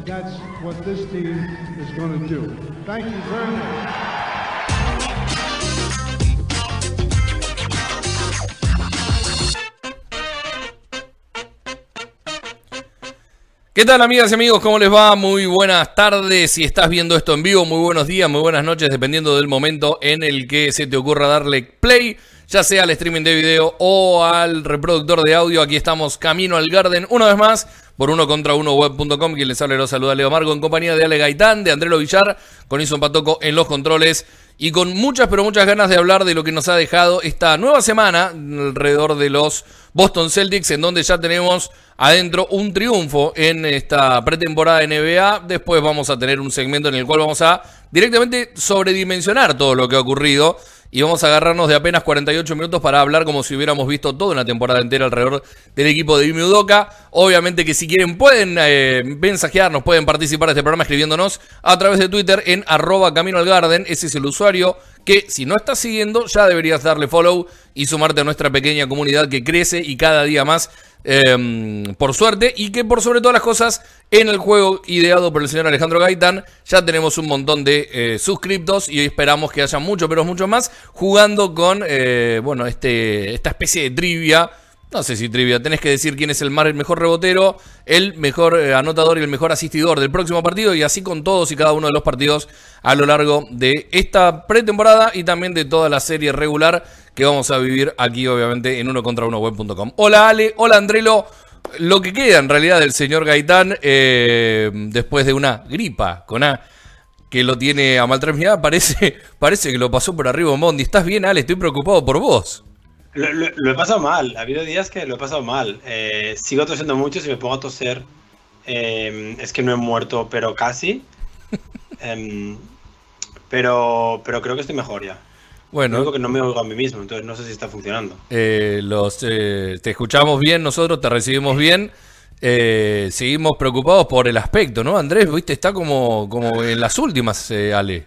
and that's what this team is going to do. Thank you very much. ¿Qué tal amigas y amigos? ¿Cómo les va? Muy buenas tardes. Si estás viendo esto en vivo, muy buenos días, muy buenas noches, dependiendo del momento en el que se te ocurra darle play, ya sea al streaming de video o al reproductor de audio. Aquí estamos camino al Garden una vez más por uno contra uno web.com. Quien les habla los saluda Leo Marco en compañía de Ale Gaitán, de Andrelo Villar, con Ison Patoco en los controles y con muchas pero muchas ganas de hablar de lo que nos ha dejado esta nueva semana alrededor de los Boston Celtics, en donde ya tenemos adentro un triunfo en esta pretemporada de NBA. Después vamos a tener un segmento en el cual vamos a directamente sobredimensionar todo lo que ha ocurrido. Y vamos a agarrarnos de apenas 48 minutos para hablar como si hubiéramos visto toda una temporada entera alrededor del equipo de Imi. Obviamente que si quieren pueden eh, mensajearnos, pueden participar de este programa escribiéndonos a través de Twitter en arroba Camino al Garden. Ese es el usuario que si no estás siguiendo ya deberías darle follow y sumarte a nuestra pequeña comunidad que crece y cada día más eh, por suerte, y que por sobre todas las cosas, en el juego ideado por el señor Alejandro Gaitán, ya tenemos un montón de eh, suscriptos y esperamos que haya mucho, pero mucho más, jugando con, eh, bueno, este, esta especie de trivia. No sé si trivia, tenés que decir quién es el, mar, el mejor rebotero, el mejor eh, anotador y el mejor asistidor del próximo partido, y así con todos y cada uno de los partidos a lo largo de esta pretemporada y también de toda la serie regular que vamos a vivir aquí, obviamente, en uno contra uno web.com. Hola Ale, hola Andrelo. Lo que queda en realidad del señor Gaitán eh, después de una gripa con A que lo tiene a maltratar, parece, parece que lo pasó por arriba Mondi. ¿Estás bien, Ale? Estoy preocupado por vos. Lo, lo, lo, he pasado mal, ha habido días que lo he pasado mal. Eh, sigo tosiendo mucho, si me pongo a toser eh, es que no he muerto, pero casi. eh, pero, pero creo que estoy mejor ya. Bueno, Lo único que no me oigo a mí mismo, entonces no sé si está funcionando. Eh, los, eh, te escuchamos bien nosotros, te recibimos bien. Seguimos preocupados por el aspecto, ¿no? Andrés, viste, está como, como en las últimas, Ale.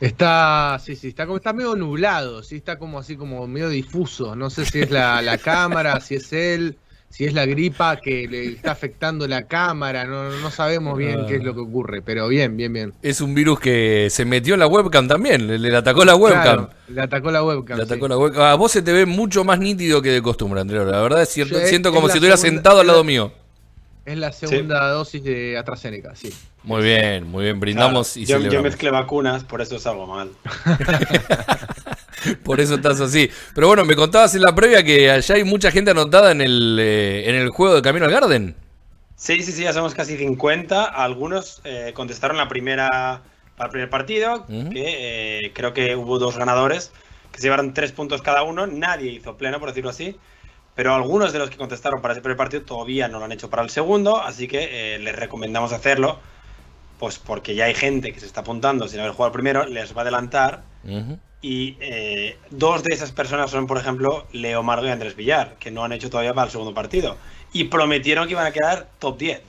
Está, sí, sí, está como está medio nublado, sí, está como así como medio difuso. No sé si es la, la cámara, si es él, si es la gripa que le está afectando la cámara, no, no sabemos bien ah. qué es lo que ocurre, pero bien, bien, bien. Es un virus que se metió en la webcam también, le, le atacó la webcam. Claro, le atacó la webcam. Le atacó sí. la webcam. A vos se te ve mucho más nítido que de costumbre, Andrés. La verdad es cierto, Yo, siento como si estuvieras sentado al lado mío. Es la segunda sí. dosis de AstraZeneca, sí. Muy bien, muy bien, brindamos claro, y yo, celebramos. yo mezclé vacunas, por eso salgo mal. por eso estás así. Pero bueno, me contabas en la previa que allá hay mucha gente anotada en el, eh, en el juego de Camino al Garden. Sí, sí, sí, ya somos casi 50. Algunos eh, contestaron la primera, al primer partido, uh -huh. que eh, creo que hubo dos ganadores que se llevaron tres puntos cada uno. Nadie hizo pleno, por decirlo así. Pero algunos de los que contestaron para ese primer partido todavía no lo han hecho para el segundo, así que eh, les recomendamos hacerlo, pues porque ya hay gente que se está apuntando sin haber jugado el primero, les va a adelantar. Uh -huh. Y eh, dos de esas personas son, por ejemplo, Leo Margo y Andrés Villar, que no han hecho todavía para el segundo partido. Y prometieron que iban a quedar top 10.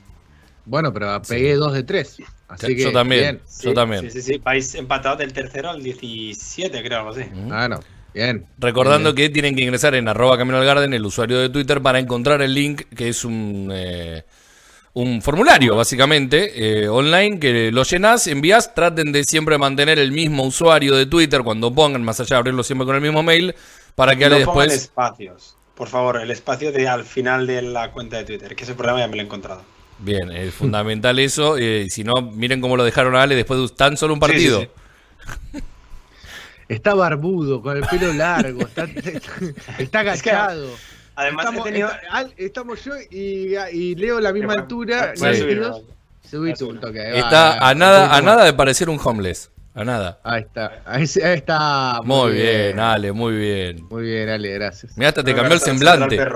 Bueno, pero pegué sí. dos de tres. Así yo que, también. Bien. Yo sí, también. Sí, sí, sí. Vais empatados del tercero al 17, creo, algo así. Ah, no. Bien. Recordando bien, que tienen que ingresar en arroba Camino al Garden, el usuario de Twitter, para encontrar el link, que es un, eh, un formulario, básicamente, eh, online, que lo llenas, envías, traten de siempre mantener el mismo usuario de Twitter cuando pongan, más allá de abrirlo siempre con el mismo mail, para que no después... espacios. Por favor, el espacio de al final de la cuenta de Twitter, que ese problema ya me lo he encontrado. Bien, es fundamental eso. Eh, si no, miren cómo lo dejaron a Ale después de tan solo un partido. Sí, sí, sí. Está barbudo, con el pelo largo, está, está agachado. Es que, además, estamos, tenido... está, estamos yo y, y, Leo a la misma altura. Sí. Subí un toque. Está va, a, nada, a nada de parecer un homeless. A nada. Ahí está. Ahí, está. Muy, muy bien, bien, Ale, muy bien. Muy bien, Ale, gracias. Mira, hasta te cambió el semblante.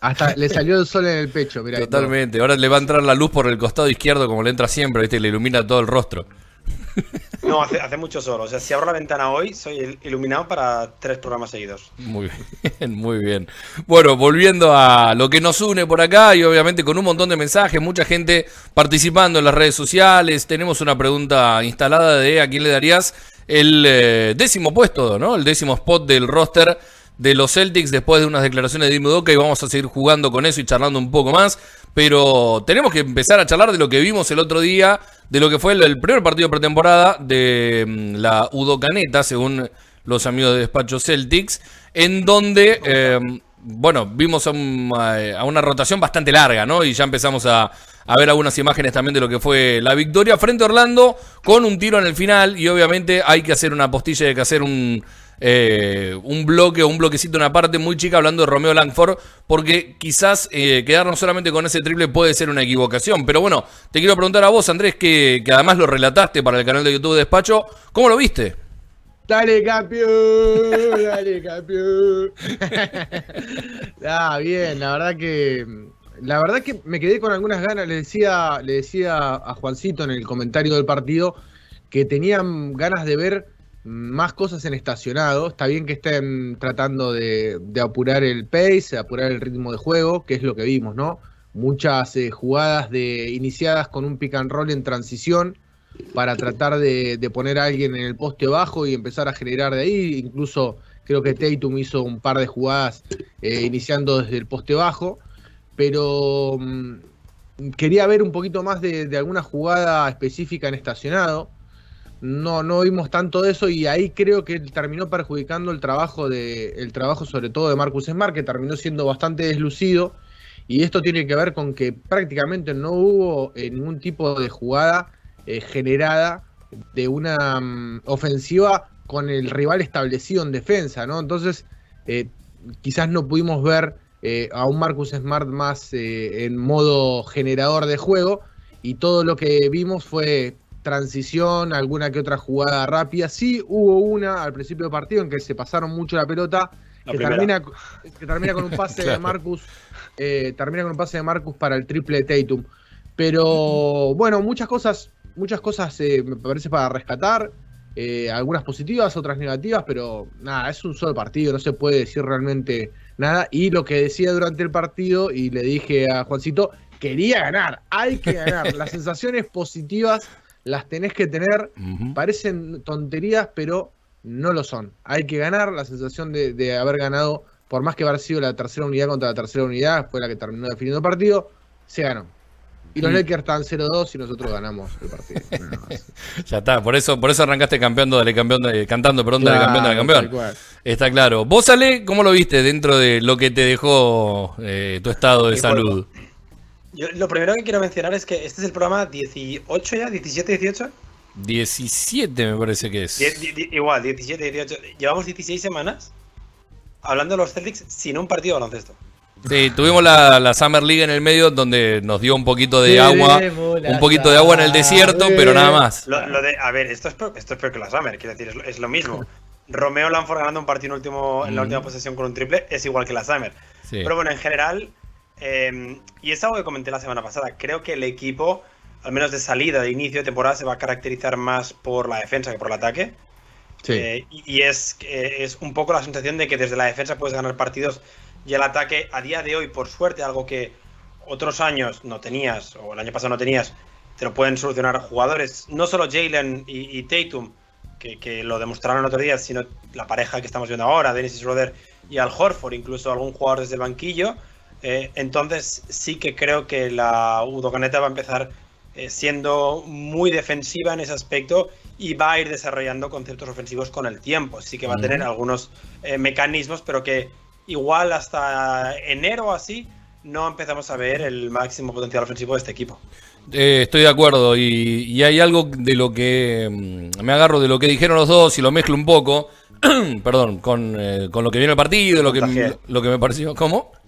Hasta le salió el sol en el pecho, mira. Totalmente. Ahora le va a entrar la luz por el costado izquierdo como le entra siempre, ¿viste? Le ilumina todo el rostro. No, hace, hace mucho sol. O sea, si abro la ventana hoy, soy iluminado para tres programas seguidos. Muy bien, muy bien. Bueno, volviendo a lo que nos une por acá y obviamente con un montón de mensajes, mucha gente participando en las redes sociales. Tenemos una pregunta instalada de a quién le darías el eh, décimo puesto, ¿no? El décimo spot del roster de los Celtics después de unas declaraciones de Dimudoka y vamos a seguir jugando con eso y charlando un poco más. Pero tenemos que empezar a charlar de lo que vimos el otro día, de lo que fue el, primer partido pretemporada de mm, la Udocaneta, según los amigos de despacho Celtics, en donde, eh, bueno, vimos a, una rotación bastante larga, ¿no? Y ya empezamos a, a ver algunas imágenes también de lo que fue la victoria frente a Orlando con un tiro en el final y obviamente hay que hacer una postilla, hay que hacer un eh, un bloque o un bloquecito, una parte muy chica hablando de Romeo Langford, porque quizás eh, quedarnos solamente con ese triple puede ser una equivocación. Pero bueno, te quiero preguntar a vos, Andrés, que, además lo relataste para el canal de YouTube de Despacho, ¿cómo lo viste? Dale campeón, dale campeón. ah, bien, la verdad que la verdad que me quedé con algunas ganas, le decía, le decía a Juancito en el comentario del partido que tenían ganas de ver más cosas en estacionado. Está bien que estén tratando de, apurar el pace, apurar el ritmo de juego, que es lo que vimos, ¿no? Muchas eh, jugadas de, iniciadas con un pick and roll en transición para tratar de, poner a alguien en el poste bajo y empezar a generar de ahí. Incluso creo que Tatum hizo un par de jugadas eh, iniciando desde el poste bajo. Pero mm, quería ver un poquito más de alguna jugada específica en estacionado no, no vimos tanto de eso y ahí creo que terminó perjudicando el trabajo, de, el trabajo sobre todo de Marcus Smart, que terminó siendo bastante deslucido. Y esto tiene que ver con que prácticamente no hubo eh, ningún tipo de jugada eh, generada de una mm, ofensiva con el rival establecido en defensa, ¿no? Entonces, eh, quizás no pudimos ver a un Marcus Smart más en modo generador de juego y todo lo que vimos fue transición, alguna que otra jugada rápida. Sí hubo una al principio del partido en que se pasaron mucho la pelota, que, termina, que termina, con un pase de Marcus, eh, termina con un pase de Marcus para el triple de Tatum. Pero bueno, muchas cosas, muchas cosas eh, me parece para rescatar. Eh, algunas positivas, otras negativas, pero nada, es un solo partido, no se puede decir realmente nada. Y lo que decía durante el partido, y le dije a Juancito, quería ganar, hay que ganar. Las sensaciones positivas las tenés que tener, parecen tonterías, pero no lo son. Hay que ganar, la sensación de, haber ganado, por más que haber sido la tercera unidad contra la tercera unidad, fue la que terminó definiendo el partido, se ganó. Y los Lakers están 0-2 y nosotros ganamos el partido. ya está, por eso, por eso arrancaste campeón, dale campeón, cantando, perdón, dale campeón, dale campeón. Está claro. Vos, Ale, ¿cómo lo viste dentro de lo que te dejó eh, tu estado de salud? Lo primero que quiero mencionar es que este es el programa 18 ya, 17, 18. 17 me parece que es. igual, 17, 18. Llevamos 16 semanas hablando de los Celtics sin un partido de baloncesto. Sí, tuvimos la, Summer League en el medio donde nos dio un poquito de agua, un poquito de agua en el desierto, pero nada más. Lo, de, a ver, esto es, peor, esto es peor que la Summer, quiero decir, es, lo mismo. Romeo Lanford ganando un partido en, último, en la última posesión con un triple es igual que la Summer. Pero bueno, en general, Em, y es algo que comenté la semana pasada. Creo que el equipo, al menos de salida, de inicio de temporada, se va a caracterizar más por la defensa que por el ataque. Eh, y es, es un poco la sensación de que desde la defensa puedes ganar partidos y el ataque, a día de hoy, por suerte, algo que otros años no tenías, o el año pasado no tenías, te lo pueden solucionar jugadores, no solo Jalen y, Tatum, que, lo demostraron el otro día, sino la pareja que estamos viendo ahora, Dennis Schroeder y Al Horford, incluso algún jugador desde el banquillo. Eh, entonces sí que creo que la Udocaneta va a empezar eh, siendo muy defensiva en ese aspecto y va a ir desarrollando conceptos ofensivos con el tiempo. Sí que va a tener algunos eh, mecanismos, pero que igual hasta enero o así no empezamos a ver el máximo potencial ofensivo de este equipo. estoy de acuerdo y, hay algo de lo que mm, me agarro de lo que dijeron los dos y lo mezclo un poco, perdón, con, lo que viene el partido, lo que, lo que me pareció. ¿Cómo?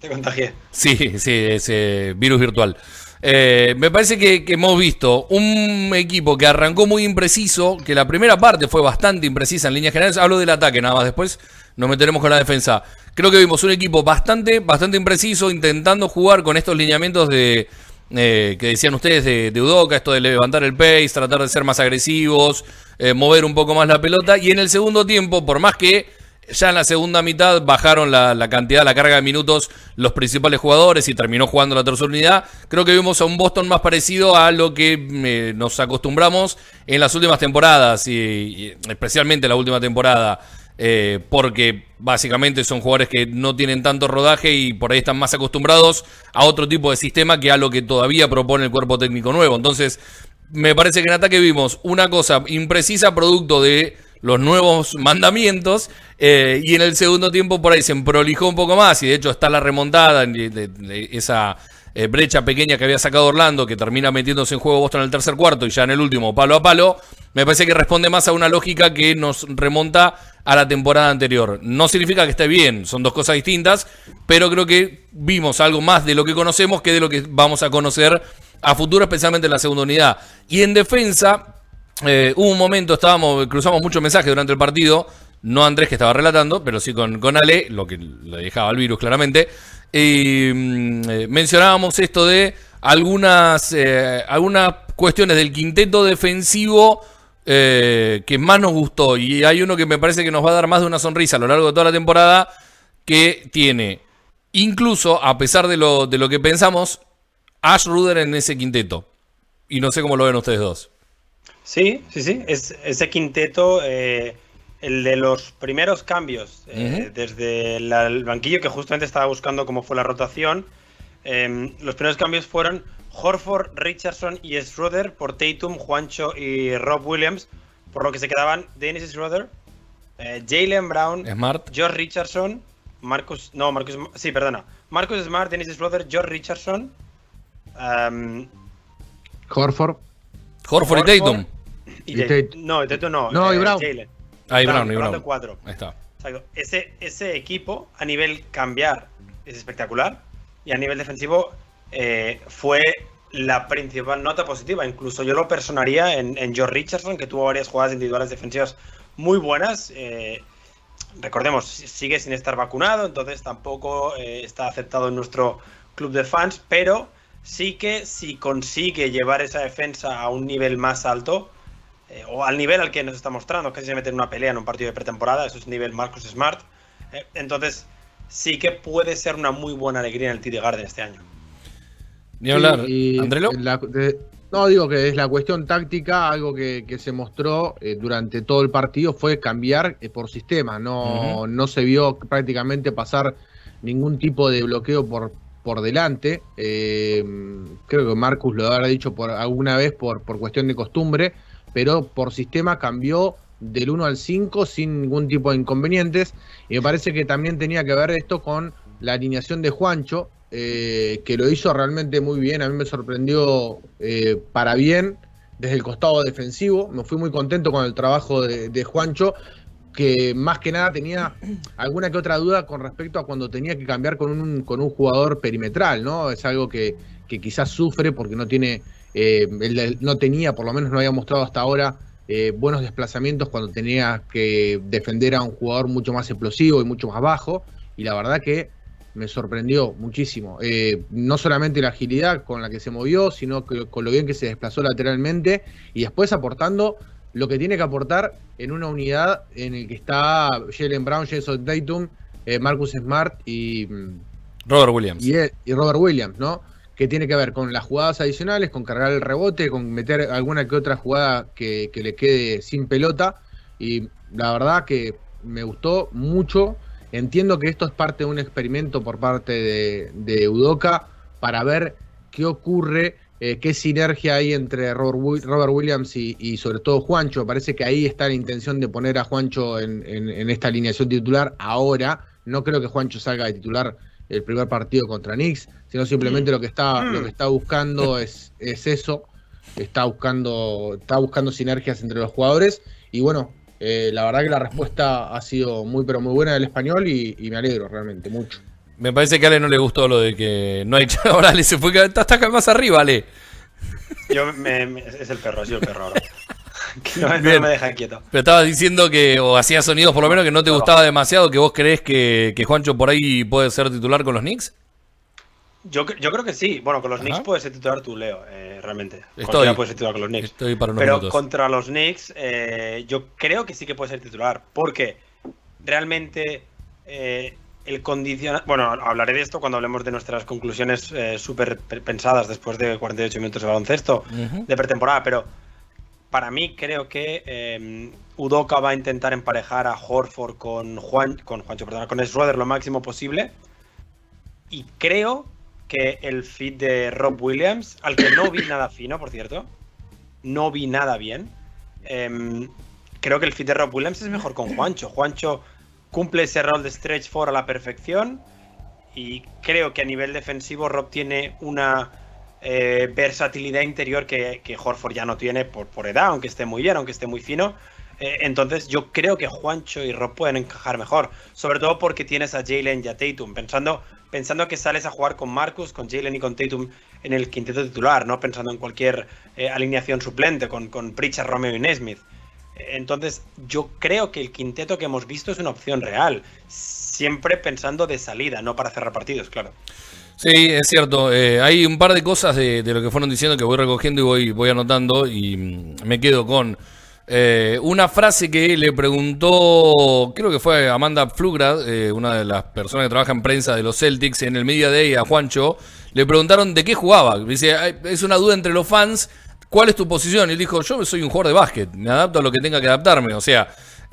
Te contagié. Sí, sí, ese virus virtual. Eh, me parece que, hemos visto un equipo que arrancó muy impreciso, que la primera parte fue bastante imprecisa en líneas generales. Hablo del ataque nada más, después nos meteremos con la defensa. Creo que vimos un equipo bastante, bastante impreciso, intentando jugar con estos lineamientos de eh, que decían ustedes de, de, Udoca, esto de levantar el pace, tratar de ser más agresivos, eh, mover un poco más la pelota. Y en el segundo tiempo, por más que ya en la segunda mitad bajaron la, cantidad, la carga de minutos los principales jugadores y terminó jugando la tercera unidad. Creo que vimos a un Boston más parecido a lo que eh, nos acostumbramos en las últimas temporadas y, especialmente la última temporada. Eh, porque básicamente son jugadores que no tienen tanto rodaje y por ahí están más acostumbrados a otro tipo de sistema que a lo que todavía propone el cuerpo técnico nuevo. Entonces, me parece que en ataque vimos una cosa imprecisa producto de los nuevos mandamientos. Eh, y en el segundo tiempo por ahí se prolijó un poco más. Y de hecho está la remontada, de, esa eh, brecha pequeña que había sacado Orlando, que termina metiéndose en juego Boston en el tercer cuarto y ya en el último palo a palo. Me parece que responde más a una lógica que nos remonta a la temporada anterior. No significa que esté bien, son dos cosas distintas, pero creo que vimos algo más de lo que conocemos que de lo que vamos a conocer a futuro, especialmente en la segunda unidad. Y en defensa, eh, hubo un momento, estábamos, cruzamos muchos mensajes durante el partido, no Andrés que estaba relatando, pero sí con, con Ale, lo que le dejaba el virus claramente, y mm, eh, mencionábamos esto de algunas, eh, algunas cuestiones del quinteto defensivo que más nos gustó, y hay uno que me parece que nos va a dar más de una sonrisa a lo largo de toda la temporada, que tiene, incluso a pesar de lo, de lo que pensamos, Ash Ruder en ese quinteto. Y no sé cómo lo ven ustedes dos. Sí, sí, sí. Es, ese quinteto, eh, el de los primeros cambios, eh, desde el banquillo, que justamente estaba buscando cómo fue la rotación. Em, los primeros cambios fueron Horford, Richardson y Schroeder por Tatum, Juancho y Rob Williams, por lo que se quedaban Dennis Schroeder, eh, Jalen Brown, Smart. George Richardson, Marcus, no, Marcus, sí, perdona, Marcus Smart, Dennis Schroeder, George Richardson, um, Horford. Horford y Tatum. No, Tatum no. No, y eh, Brown. Ah, y Brown, y Brown. de cuatro. Ahí está. Ese, ese equipo, a nivel cambiar, es espectacular. Y a nivel defensivo, eh, fue la principal nota positiva. Incluso yo lo personaría en, en George Richardson, que tuvo varias jugadas individuales defensivas muy buenas. Eh, recordemos, sigue sin estar vacunado, entonces tampoco está aceptado en nuestro club de fans, pero sí que si consigue llevar esa defensa a un nivel más alto, eh, o al nivel al que nos está mostrando, que se mete en una pelea en un partido de pretemporada, eso es nivel Marcus Smart, eh, entonces sí que puede ser una muy buena alegría en el TD Garden este año. Ni hablar, no, digo que es la cuestión táctica, algo que, se mostró eh, durante todo el partido fue cambiar por sistema, no, no se vio prácticamente pasar ningún tipo de bloqueo por, por delante. Eh, creo que Marcus lo habrá dicho por alguna vez por, por cuestión de costumbre, pero por sistema cambió del 1 al 5 sin ningún tipo de inconvenientes. Y me parece que también tenía que ver esto con la alineación de Juancho, eh, que lo hizo realmente muy bien. A mí me sorprendió eh, para bien desde el costado defensivo. Me fui muy contento con el trabajo de, de Juancho que más que nada tenía alguna que otra duda con respecto a cuando tenía que cambiar con un, con un jugador perimetral, ¿no? Es algo que, quizás sufre porque no tiene, eh, no tenía, por lo menos no había mostrado hasta ahora, eh, buenos desplazamientos cuando tenía que defender a un jugador mucho más explosivo y mucho más bajo. Y la verdad que me sorprendió muchísimo. Eh, no solamente la agilidad con la que se movió, sino que, con lo bien que se desplazó lateralmente y después aportando lo que tiene que aportar en una unidad en el que está Jalen Brown, Jason Tatum, eh, Marcus Smart y mm, Robert Williams. Y, Robert Williams, ¿no? Que tiene que ver con las jugadas adicionales, con cargar el rebote, con meter alguna que otra jugada que, le quede sin pelota. Y la verdad que me gustó mucho. Entiendo que esto es parte de un experimento por parte de, de para ver qué ocurre eh, qué sinergia hay entre Robert, Williams y, sobre todo Juancho. Parece que ahí está la intención de poner a Juancho en, esta alineación titular ahora. No creo que Juancho salga de titular el primer partido contra Knicks, sino simplemente lo que está, lo que está buscando es, es eso. Está buscando, está buscando sinergias entre los jugadores. Y bueno, eh, la verdad que la respuesta ha sido muy pero muy buena del español y me alegro realmente mucho. Me parece que a Ale no le gustó lo de que no hay ahora Ale se fue está hasta acá más arriba, Ale. Yo me, me- es el perro, soy el perro ahora. Que no, me- no Bien. me deja quieto. Pero estabas diciendo que, o hacías sonidos por lo menos que no te gustaba demasiado, que vos creés que, que Juancho por ahí puede ser titular con los Knicks. Yo, yo creo que sí. Bueno, con los Ajá. Knicks puedes ser titular tú, Leo, eh, realmente. Estoy. Cualquiera puede ser titular con los Knicks. Estoy para unos Pero minutos. contra los Knicks, eh, yo creo que sí que puede ser titular. Porque realmente eh, el condicional. Bueno, hablaré de esto cuando hablemos de nuestras conclusiones eh, súper pe- pensadas después de 48 minutos de baloncesto de pretemporada. Pero para mí creo que eh, va a intentar emparejar a Horford con Juan, con Juancho, perdón, con Schroeder lo máximo posible. Y creo que el fit de Rob Williams, al que no vi nada fino, por cierto, no vi nada bien. em, creo que el fit de Rob Williams es mejor con Juancho. Juancho cumple ese rol de stretch four a la perfección. Y creo que a nivel defensivo Rob tiene una eh, versatilidad interior que, Horford ya no tiene por, edad, aunque esté muy bien, aunque esté muy fino. Eh, entonces yo creo que Juancho y Rob pueden encajar mejor. Sobre todo porque tienes a Jalen y a Tatum. Pensando, pensando que sales a jugar con Marcus, con Jalen y con Tatum en el quinteto titular, no pensando en cualquier eh, alineación suplente con, con Romeo y Nesmith. Entonces, yo creo que el quinteto que hemos visto es una opción real. Siempre pensando de salida, no para cerrar partidos, claro. Sí, es cierto. eh, hay un par de cosas de, de lo que fueron diciendo que voy recogiendo y voy, voy anotando y mm, me quedo con eh, una frase que le preguntó, creo que fue Amanda Flugrad, eh, una de las personas que trabaja en prensa de los Celtics, en el Media Day a Juancho, le preguntaron de qué jugaba. Dice, "Ay, es una duda entre los fans, ¿cuál es tu posición? Y él dijo, yo soy un jugador de básquet, me adapto a lo que tenga que adaptarme. O sea,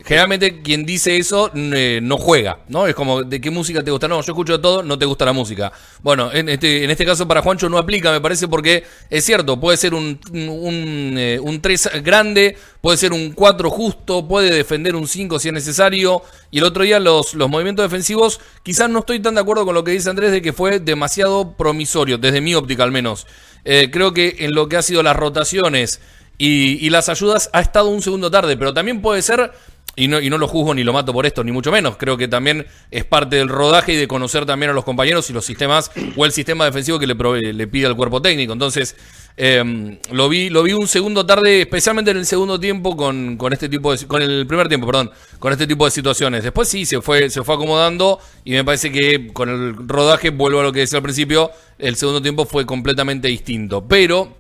Generalmente quien dice eso eh, no juega, ¿no? Es como, ¿de qué música te gusta? No, yo escucho de todo, no te gusta la música. Bueno, en este, en este caso para Juancho no aplica, me parece, porque es cierto, puede ser un, un, eh, un 3 grande, puede ser un 4 justo, puede defender un 5 si es necesario. Y el otro día los, los movimientos defensivos, quizás no estoy tan de acuerdo con lo que dice Andrés de que fue demasiado promisorio, desde mi óptica al menos. Eh, creo que en lo que ha sido las rotaciones y, y las ayudas ha estado un segundo tarde, pero también puede ser y no, y no lo juzgo ni lo mato por esto, ni mucho menos. Creo que también es parte del rodaje y de conocer también a los compañeros y los sistemas o el sistema defensivo que le, le pide al cuerpo técnico. Entonces, eh, lo vi lo vi un segundo tarde, especialmente en el segundo tiempo con, con este tipo de con el primer tiempo, perdón, con este tipo de situaciones. Después sí se fue se fue acomodando y me parece que con el rodaje vuelvo a lo que decía al principio, el segundo tiempo fue completamente distinto, pero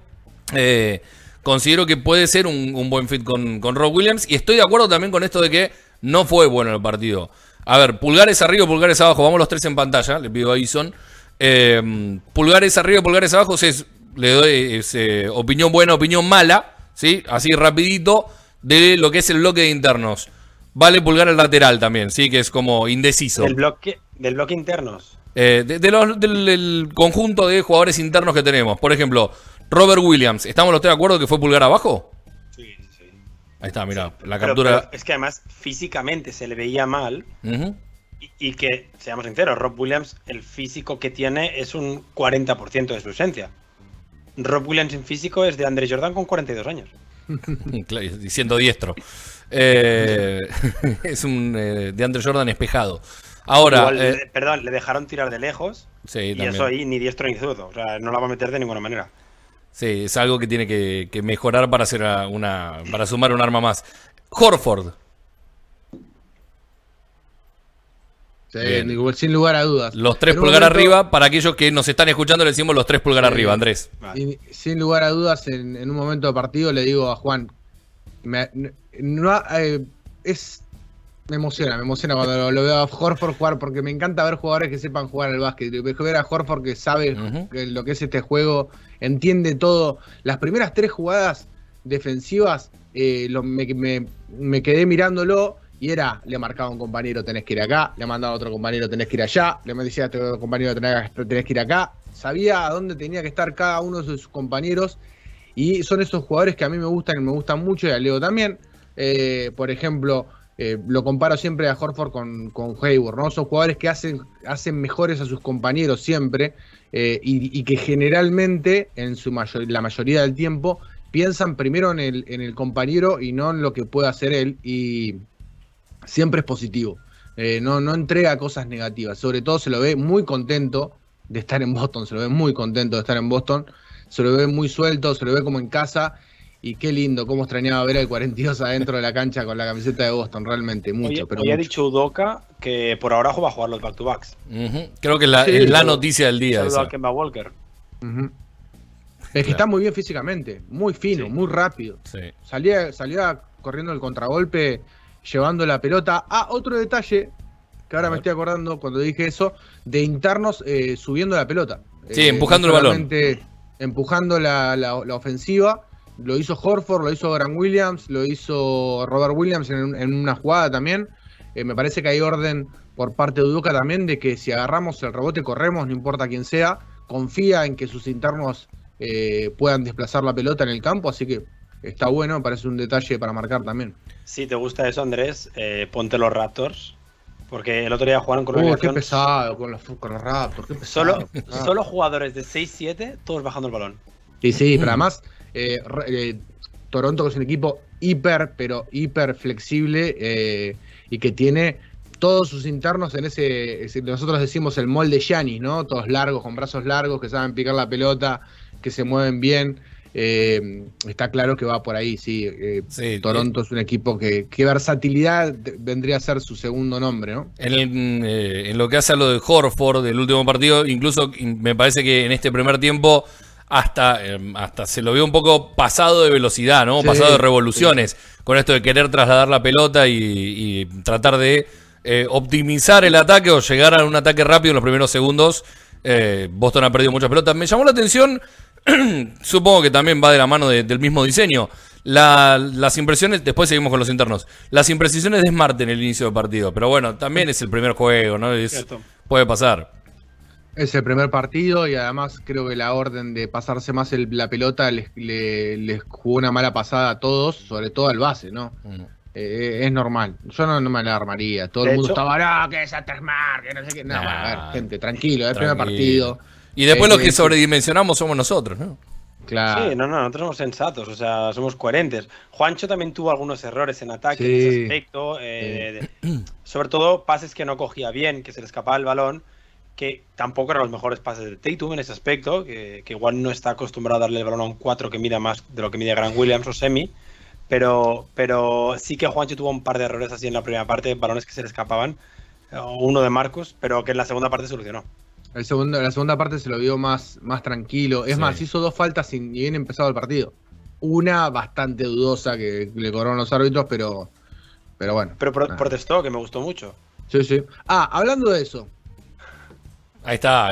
eh, considero que puede ser un, un buen fit con, con Rob Williams. Y estoy de acuerdo también con esto de que no fue bueno el partido. A ver, pulgares arriba, pulgares abajo. Vamos los tres en pantalla, le pido a Ison. Eh, pulgares arriba, pulgares abajo. Es, le doy es, eh, opinión buena, opinión mala. ¿sí? Así rapidito de lo que es el bloque de internos. Vale pulgar al lateral también, sí, que es como indeciso. Del bloque, del bloque internos. Eh, de, de los- del, del conjunto de jugadores internos que tenemos. Por ejemplo, Robert Williams. ¿Estamos los tres de acuerdo que fue pulgar abajo? Sí, sí. Ahí está, mira, la captura. pero es que además físicamente se le veía mal. Y, y que, seamos sinceros, Rob Williams, el físico que tiene es un 40% de su esencia. Rob Williams en físico es de Andre Jordan con 42 años. Claro, y siendo diestro. Eh, es un eh, de Andre Jordan espejado. Ahora, Igual, eh, perdón, le dejaron tirar de lejos. sí, y también. eso ahí ni diestro ni zurdo. O sea, no la va a meter de ninguna manera. Sí, es algo que tiene que, que mejorar para hacer una, para sumar un arma más. Horford. Sí, Bien. sin lugar a dudas. Los tres pulgar momento- arriba. Para aquellos que nos están escuchando, le decimos los tres pulgar arriba, Andrés. Sin lugar a dudas, en, en un momento de partido le digo a Juan, me, no, eh, es, me emociona, me emociona cuando lo, lo veo a Horford jugar, porque me encanta ver jugadores que sepan jugar al básquet. Y Ver a Horford que sabe que lo que es este juego, entiende todo. Las primeras tres jugadas defensivas, eh, lo- me, me- me quedé mirándolo. Y era, le marcaba a un compañero, tenés que ir acá, le mandaba a otro compañero, tenés que ir allá, le decía a otro compañero, tenés, tenés que ir acá. Sabía a dónde tenía que estar cada uno de sus compañeros y son esos jugadores que a mí me gustan y me gustan mucho y a Leo también. Eh, por ejemplo, eh, lo comparo siempre a Horford con, con Hayward, ¿no? Son jugadores que hacen, hacen mejores a sus compañeros siempre eh, y, que generalmente, en su mayor, la mayoría del tiempo, piensan primero en el, compañero y no en lo que puede hacer él y siempre es positivo. Eh, no entrega cosas negativas. Sobre todo se lo ve muy contento de estar en Boston, se lo ve muy contento de estar en Boston, se lo ve muy suelto, se lo ve como en casa. Y qué lindo, cómo extrañaba ver al 42 adentro de la cancha con la camiseta de Boston, realmente, mucho. Oye, pero hoy ha mucho. dicho Udoka que por ahora va a jugar los back-to-backs. Creo que es la, Sí, es la pero- noticia del día. Esa. a Kemba Walker. Es que está muy bien físicamente, muy fino, Sí. muy rápido. Sí. Salía, salía corriendo el contragolpe, llevando la pelota. Ah, otro detalle, que ahora me estoy acordando cuando dije eso, de internos eh, subiendo la pelota. Sí, Eh, empujando el balón. Empujando la, la- la ofensiva. Lo hizo Horford, lo hizo Grant Williams, lo hizo Robert Williams en, en una jugada también. Eh, me parece que hay orden por parte de Udoca también de que si agarramos el rebote corremos, no importa quién sea. Confía en que sus internos eh, puedan desplazar la pelota en el campo, así que está bueno, me parece un detalle para marcar también. Si te gusta eso, Andrés, eh, ponte los Raptors. Porque el otro día jugaron con una Uh, qué pesado con los, con los Raptors, qué pesado. Solo, solo jugadores de 6-7, todos bajando el balón. Sí, sí, pero además eh, eh, Toronto que es un equipo hiper, pero hiper flexible eh, y que tiene todos sus internos en ese, ese- nosotros decimos el molde Giannis, ¿no? Todos largos, con brazos largos, que saben picar la pelota, que se mueven bien. Eh, está claro que va por ahí, sí. eh, Sí, Toronto es un equipo que, que versatilidad vendría a ser su segundo nombre, ¿no? En, el- en lo que hace a lo de Horford del último partido, incluso in- me parece que en este primer tiempo hasta, eh, hasta se lo vio un poco pasado de velocidad, ¿no? Sí, pasado de revoluciones, con esto de querer trasladar la pelota y, y tratar de eh, optimizar el ataque o llegar a un ataque rápido en los primeros segundos. Eh, Boston ha perdido muchas pelotas. Me llamó la atención, supongo que también va de la mano de- del mismo diseño. La- las impresiones, después seguimos con los internos. Las imprecisiones de Smart en el inicio del partido. Pero bueno, también es el primer juego, ¿no? Es- puede pasar. Es el primer partido y además creo que la orden de pasarse más el- la pelota les, le- les jugó una mala pasada a todos, sobre todo al base, ¿no? Mm. Eh, es normal. Yo no, no me alarmaría. Todo De el mundo hecho- estaba, no, que es Atermar, que no sé qué. No, Nah. bueno, a ver, gente, tranquilo, es el primer partido. Y después Eh, los que eh, sobredimensionamos somos nosotros, ¿no? Claro. Sí, no, no, nosotros somos sensatos, o sea, somos coherentes. Juancho también tuvo algunos errores en ataque Sí. en ese aspecto, eh, de- sobre todo pases que no cogía bien, que se le escapaba el balón, que tampoco eran los mejores pases de Tatum en ese aspecto, que, que igual no está acostumbrado a darle el balón a un 4 que mida más de lo que mide Grant Williams o Semi, pero, pero sí que Juancho tuvo un par de errores así en la primera parte, balones que se le escapaban, uno de Marcus, pero que en la segunda parte solucionó. El segundo, la segunda parte se lo vio más, más tranquilo. Es Sí. más, hizo dos faltas sin ni bien empezado el partido. Una bastante dudosa que le cobraron los árbitros, pero, pero bueno. Pero pro- protestó, que me gustó mucho. Sí, sí. Ah, hablando de eso, Ahí está.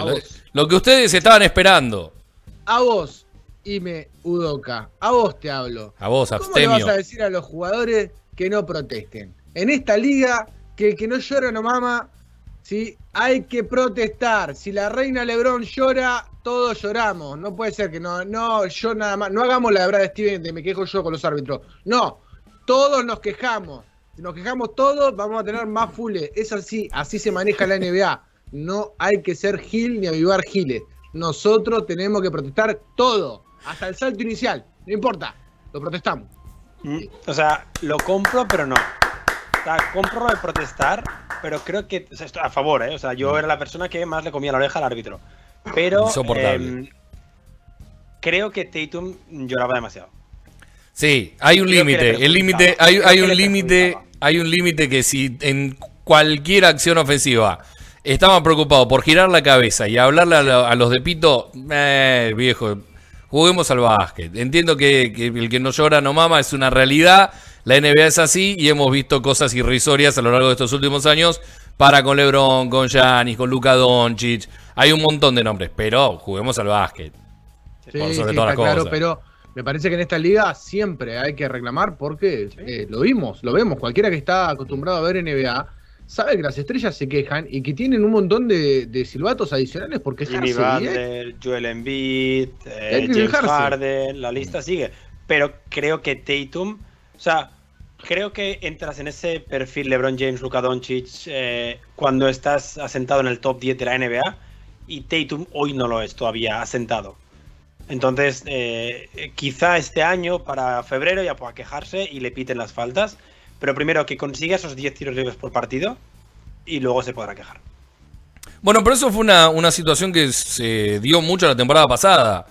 Lo, que ustedes estaban esperando. a vos, Ime Udoka, a vos te hablo. A vos, ¿Cómo le vas abstemio. a decir a los jugadores que no protesten? En esta liga, que el que no llora no mama, ¿sí? hay que protestar. Si la reina Lebrón llora, todos lloramos. No puede ser que no, no, yo nada más, no hagamos la de Brad Steven de me quejo yo con los árbitros. No, todos nos quejamos. Si nos quejamos todos, vamos a tener más fules. Es así, así se maneja la NBA. No hay que ser gil ni avivar giles. Nosotros tenemos que protestar todo, hasta el salto inicial. No importa, lo protestamos. Mm, O sea, lo compro, pero no. O sea, compro lo de protestar, pero creo que. o sea, estoy a favor, ¿eh? O sea, yo era la persona que más le comía la oreja al árbitro. Pero. Insoportable. em, creo que Tatum lloraba demasiado. Sí, hay un límite. El límite, hay, un límite, hay un límite que si en cualquier acción ofensiva estaban preocupados por girar la cabeza y hablarle a, lo- a los de Pito, eh, viejo, juguemos al básquet. Entiendo que, que el que no llora no mama es una realidad. La NBA es así y hemos visto cosas irrisorias a lo largo de estos últimos años para con LeBron, con Giannis, con Luka Doncic. Hay un montón de nombres, pero juguemos al básquet. Sí, Por sobre todas las claro, cosas. pero me parece que en esta liga siempre hay que reclamar porque eh, lo vimos, lo vemos. Cualquiera que está acostumbrado a ver NBA sabe que las estrellas se quejan y que tienen un montón de, de silbatos adicionales por Jimmy eh, Butler, Joel Embiid, eh, James. Harden, la lista sigue. Pero creo que Tatum, o sea, creo que entras en ese perfil LeBron James, Luka Doncic, eh, cuando estás asentado en el top 10 de la NBA y Tatum hoy no lo es todavía asentado. Entonces, eh, quizá este año, para febrero, ya pueda quejarse y le piten las faltas. Pero primero, que consiga esos 10 tiros libres por partido. y luego se podrá quejar. Bueno, pero eso fue una, una situación que se dio mucho la temporada pasada.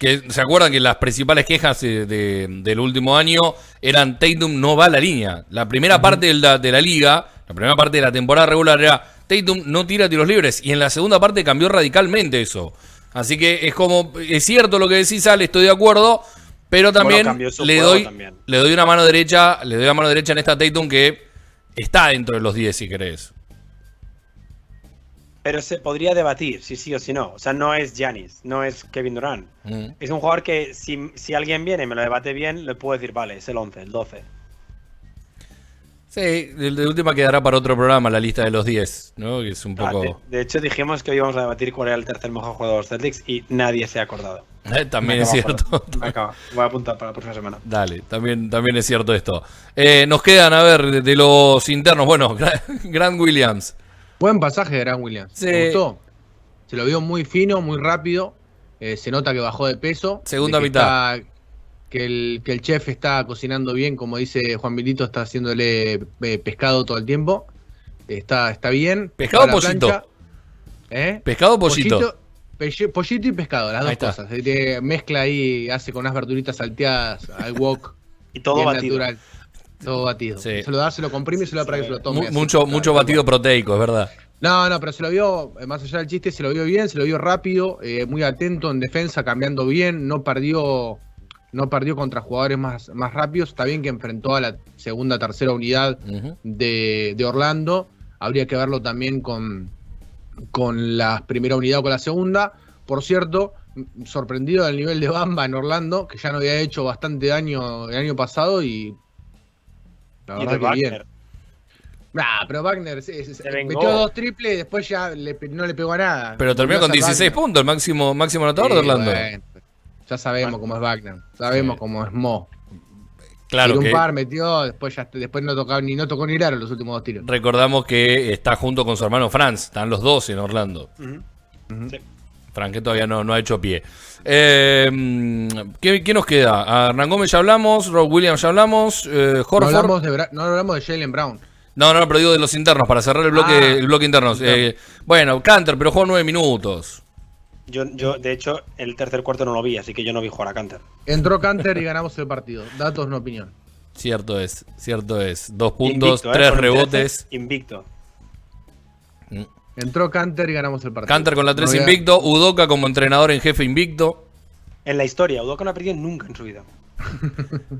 Que se acuerdan que las principales quejas de, de- del último año eran Tatum no va a la línea. La primera parte de la, de la liga, la primera parte de la temporada regular era Tatum no tira tiros libres. Y en la segunda parte cambió radicalmente eso. Así que es como, es cierto lo que decís, Ale, estoy de acuerdo. Pero también le doy también. le doy una mano derecha, le doy la mano derecha en esta Tatum que está dentro de los 10 si querés. Pero se podría debatir si sí o si no. O sea, no es Giannis, no es Kevin Durant. Mm. Es un jugador que si, si alguien viene y me lo debate bien, le puedo decir, vale, es el 11, el 12. Sí, de, de última quedará para otro programa la lista de los 10, ¿no? Que es un Ah, poco... de, de hecho, dijimos que hoy íbamos a debatir cuál era el tercer mejor jugador de los Celtics y nadie se ha acordado. Eh, también es cierto. me. Voy a apuntar para la próxima semana. Dale, también, también es cierto esto. Eh, nos quedan, a ver, de, de los internos. Bueno, Gra- Grant Williams. Buen pasaje de Grant Williams. Sí. Me gustó. Se lo vio muy fino, muy rápido. Eh, se nota que bajó de peso. Segunda de que mitad. está- que, el, que el chef está cocinando bien, como dice Juan Milito, está haciéndole eh, pescado todo el tiempo. Está, está bien. ¿Pescado o pollito? ¿Eh? ¿Pescado o pollito? Pollito y pescado, las Ahí dos está. cosas. Se te mezcla ahí, hace con unas verduritas salteadas al wok. Y todo bien batido. natural. Todo batido. Sí. Se lo da, se lo comprime y se lo da para que se lo tome. Así. mucho mucho batido proteico, es verdad. No, no, pero se lo vio, eh, más allá del chiste, se lo vio bien, se lo vio rápido, eh, muy atento en defensa, cambiando bien, no perdió, no perdió contra jugadores más, más rápidos. Está bien que enfrentó a la segunda, tercera unidad de, de Orlando. Habría que verlo también con, con la primera unidad o con la segunda. Por cierto, sorprendido del nivel de Bamba en Orlando, que ya no había hecho bastante daño el año pasado y. La verdad que Wagner. bien. Nah, pero Wagner Se metió dos triples y después ya le no le pegó a nada. Pero terminó con Volvió a ser 16 Wagner. puntos, el máximo, máximo anotador de Orlando. bueno, ya sabemos cómo es Wagner, sabemos Sí. cómo es Mo. Claro Tiró que un par, metió, después ya después no tocó ni no tocó ni Laro los últimos dos tiros. recordamos que está junto con su hermano Franz. Están los dos en Orlando. Ujú. Sí. Frank que todavía no, no ha hecho pie. Eh, ¿qué, qué nos queda? A Hernán Gómez ya hablamos, Rob Williams ya hablamos, eh, No hablamos de, Bra- no hablamos de Jalen Brown. No, no, pero digo de los internos, para cerrar el bloque, Ah, el bloque interno. Eh, bueno, Canter, pero jugó nueve minutos. Yo, yo, de hecho, el tercer cuarto no lo vi, así que yo no vi jugar a Canter. Entró Canter y ganamos el partido. Datos, no opinión. Cierto es, cierto es. Dos puntos, Invicto, ¿eh? tres rebotes. 13, invicto. Entró Canter y ganamos el partido. Canter con la 3 No había- invicto. Udoca como entrenador en jefe invicto. En la historia, Udoka no ha perdido nunca en su vida.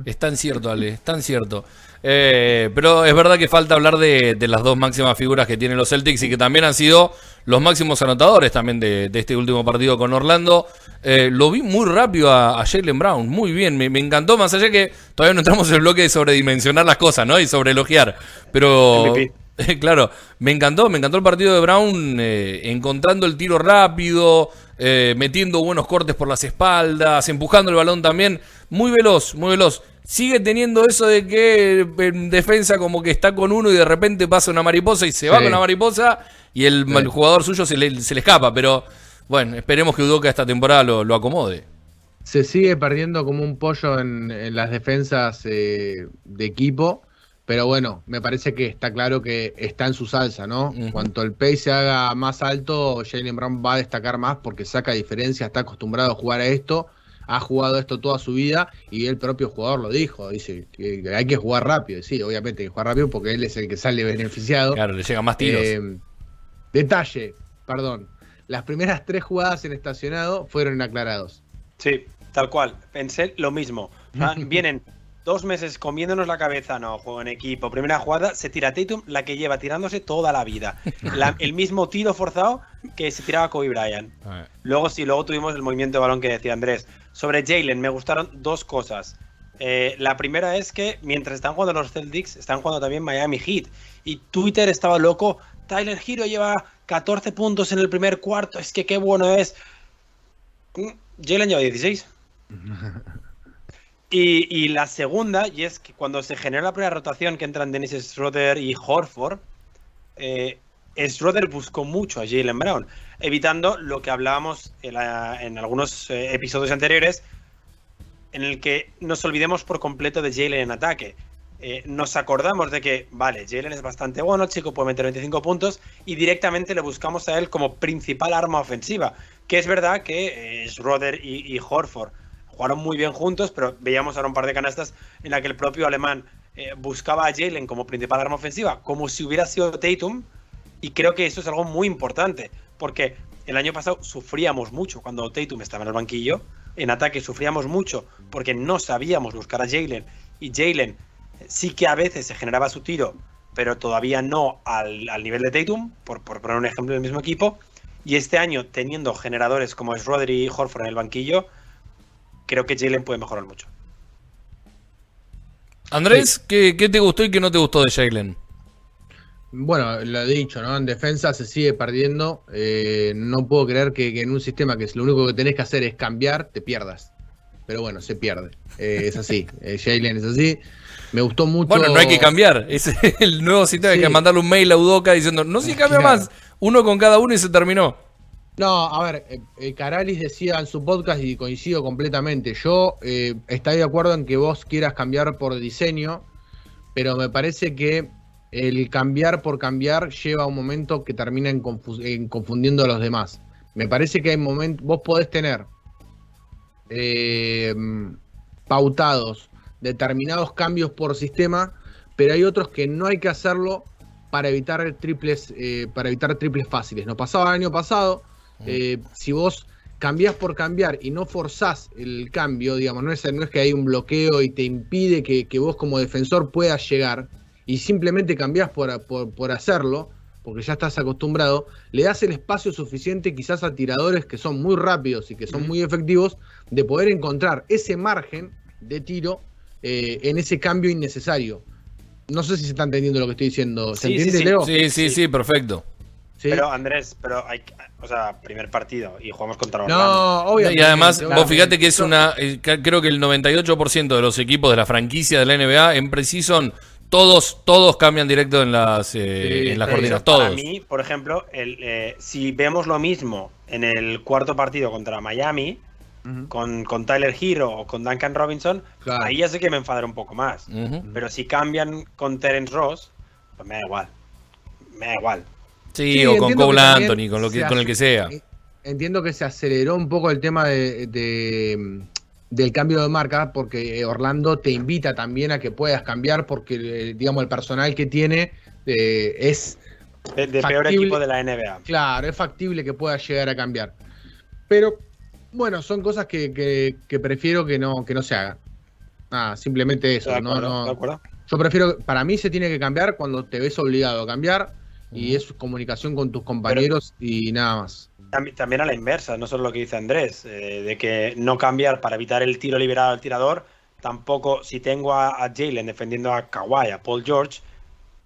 Es tan cierto, Ale, es tan cierto. Eh, pero es verdad que falta hablar de, las dos máximas figuras que tienen los Celtics y que también han sido los máximos anotadores también de, este último partido con Orlando. Eh, lo vi muy rápido a, a Jalen Brown, muy bien, me, encantó, más allá que todavía no entramos en el bloque de sobredimensionar las cosas, ¿no? Y sobre elogiar. Pero. claro, me encantó, me encantó el partido de Brown, eh, encontrando el tiro rápido, eh, metiendo buenos cortes por las espaldas, empujando el balón también, muy veloz, muy veloz. Sigue teniendo eso de que en defensa como que está con uno y de repente pasa una mariposa y se va con la mariposa y el, Sí. el jugador suyo se le, se le escapa, pero bueno, esperemos que Udoca esta temporada lo, lo acomode. Se sigue perdiendo como un pollo en, en las defensas eh, de equipo. Pero bueno, me parece que está claro que está en su salsa, ¿no? Ujú. Cuanto el pace se haga más alto, Jalen Brown va a destacar más porque saca diferencia, está acostumbrado a jugar a esto, ha jugado esto toda su vida y el propio jugador lo dijo, dice que hay que jugar rápido, sí, obviamente hay que jugar rápido porque él es el que sale beneficiado. Claro, le llegan más tiros. Eh, detalle, perdón, las primeras tres jugadas en estacionado fueron inaclarados. Sí, tal cual. Pensé lo mismo. Sea, vienen dos meses comiéndonos la cabeza, no, juego en equipo. Primera jugada, se tira Tatum, la que lleva tirándose toda la vida. La- el mismo tiro forzado que se tiraba Kobe Bryant. Luego sí, luego tuvimos el movimiento de balón que decía Andrés. Sobre Jalen, me gustaron dos cosas. Eh, la primera es que mientras están jugando los Celtics, están jugando también Miami Heat. Y Twitter estaba loco. Tyler Hero lleva 14 puntos en el primer cuarto. Es que qué bueno es. Mm, Jalen lleva 16. Y, la segunda, y es que cuando se genera la primera rotación que entran Dennis Schroeder y Horford, eh, Schroeder buscó mucho a Jalen Brown, evitando lo que hablábamos en algunos eh, episodios anteriores, en el que nos olvidemos por completo de Jalen en ataque. eh, nos acordamos de que, vale, Jalen es bastante bueno, el chico puede meter 25 puntos y directamente le buscamos a él como principal arma ofensiva. Que es verdad que eh, Schroeder y, y, Horford jugaron muy bien juntos, pero veíamos ahora un par de canastas en la que el propio alemán eh, buscaba a Jalen como principal arma ofensiva, como si hubiera sido Tatum. Y creo que eso es algo muy importante, porque el año pasado sufríamos mucho cuando Tatum estaba en el banquillo. En ataque sufríamos mucho porque no sabíamos buscar a Jalen. Y Jalen sí que a veces se generaba su tiro, pero todavía no al, nivel de Tatum, por, poner un ejemplo del mismo equipo. Y este año, teniendo generadores como es Rodri y Horford en el banquillo, creo que Jalen puede mejorar mucho. Andrés, ¿qué, te gustó y qué no te gustó de Jalen? Bueno, lo he dicho, ¿no? En defensa se sigue perdiendo. Eh, no puedo creer que, en un sistema que es lo único que tenés que hacer es cambiar, te pierdas. Pero bueno, se pierde. Eh, es así. Eh, Jalen es así. Me gustó mucho. Bueno, no hay que cambiar. Es el nuevo sistema. Hay que mandarle un mail a Udoca diciendo, no se cambia más. Uno con cada uno y se terminó. No, a ver, eh, Caralis decía en su podcast y coincido completamente. Yo eh, estoy de acuerdo en que vos quieras cambiar por diseño, pero me parece que el cambiar por cambiar lleva a un momento que termina en, confundiendo a los demás. Me parece que hay momentos, vos podés tener eh, pautados determinados cambios por sistema, pero hay otros que no hay que hacerlo para evitar triples, eh, para evitar triples fáciles. Nos pasaba el año pasado, eh, si vos cambiás por cambiar y no forzás el cambio, digamos, no es, no es que hay un bloqueo y te impide que, vos como defensor puedas llegar y simplemente cambiás por, por, hacerlo, porque ya estás acostumbrado, le das el espacio suficiente quizás a tiradores que son muy rápidos y que son muy efectivos de poder encontrar ese margen de tiro eh, en ese cambio innecesario. No sé si se está entendiendo lo que estoy diciendo. ¿Se entiende, sí, Leo? Sí, sí, sí, perfecto. Pero Andrés, pero hay, o sea, primer partido y jugamos contra Orlando. No, obviamente. Y además, vos fíjate que es una, eh, creo que el 98% de los equipos de la franquicia de la NBA en Precision todos, todos cambian directo en las, eh, en las cortinas. Todos. Para mí, por ejemplo, el, si vemos lo mismo en el cuarto partido contra Miami, con, con, Tyler Hero o con Duncan Robinson, ahí ya sé que me enfadaré un poco más. Pero si cambian con Terence Ross, pues me da igual. Me da igual. Sí, o con Cole Anthony, con, lo que, con el que sea. Entiendo que se aceleró un poco el tema de, del cambio de marca, porque Orlando te invita también a que puedas cambiar, porque eh, digamos el personal que tiene eh, es de, peor equipo de la NBA. Claro, es factible que pueda llegar a cambiar. Pero bueno, son cosas que, prefiero que no, que no se hagan. Ah, simplemente eso. no, no. Yo prefiero, para mí se tiene que cambiar cuando te ves obligado a cambiar y es comunicación con tus compañeros y nada más. También a la inversa, no solo lo que dice Andrés, eh, de que no cambiar para evitar el tiro liberado al tirador. Tampoco, si tengo a, a Jalen defendiendo a Kawhi, a Paul George,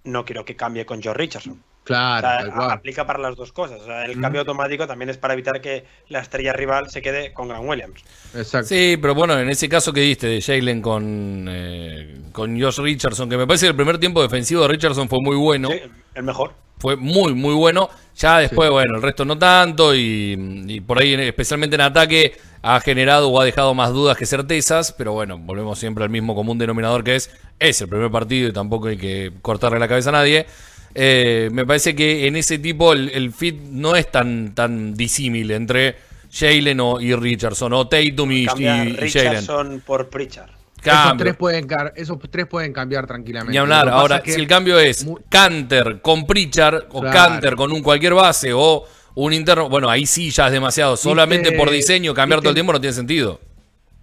no quiero que cambie con George Richardson. Claro, aplica para las dos cosas. el cambio automático también es para evitar que la estrella rival se quede con Grant Williams. Exacto. Sí, pero bueno, en ese caso que diste de Jalen con, eh, con Josh Richardson, que me parece que el primer tiempo defensivo de Richardson fue muy bueno. Sí, el mejor. Fue muy, muy bueno. Ya después, bueno, el resto no tanto. Y, y, por ahí, especialmente en ataque, ha generado o ha dejado más dudas que certezas. Pero bueno, volvemos siempre al mismo común denominador que es: es el primer partido y tampoco hay que cortarle la cabeza a nadie. Eh, me parece que en ese tipo el, fit no es tan, tan disímil entre Jalen y Richardson, o Tatum y, y, Richardson por Pritchard. Esos tres, pueden, esos tres pueden cambiar tranquilamente. Ni hablar. Ahora, si el cambio es Canter con Pritchard, o Canter con un cualquier base, o un interno, bueno, ahí sí ya es demasiado. Solamente por diseño, cambiar todo el tiempo no tiene sentido.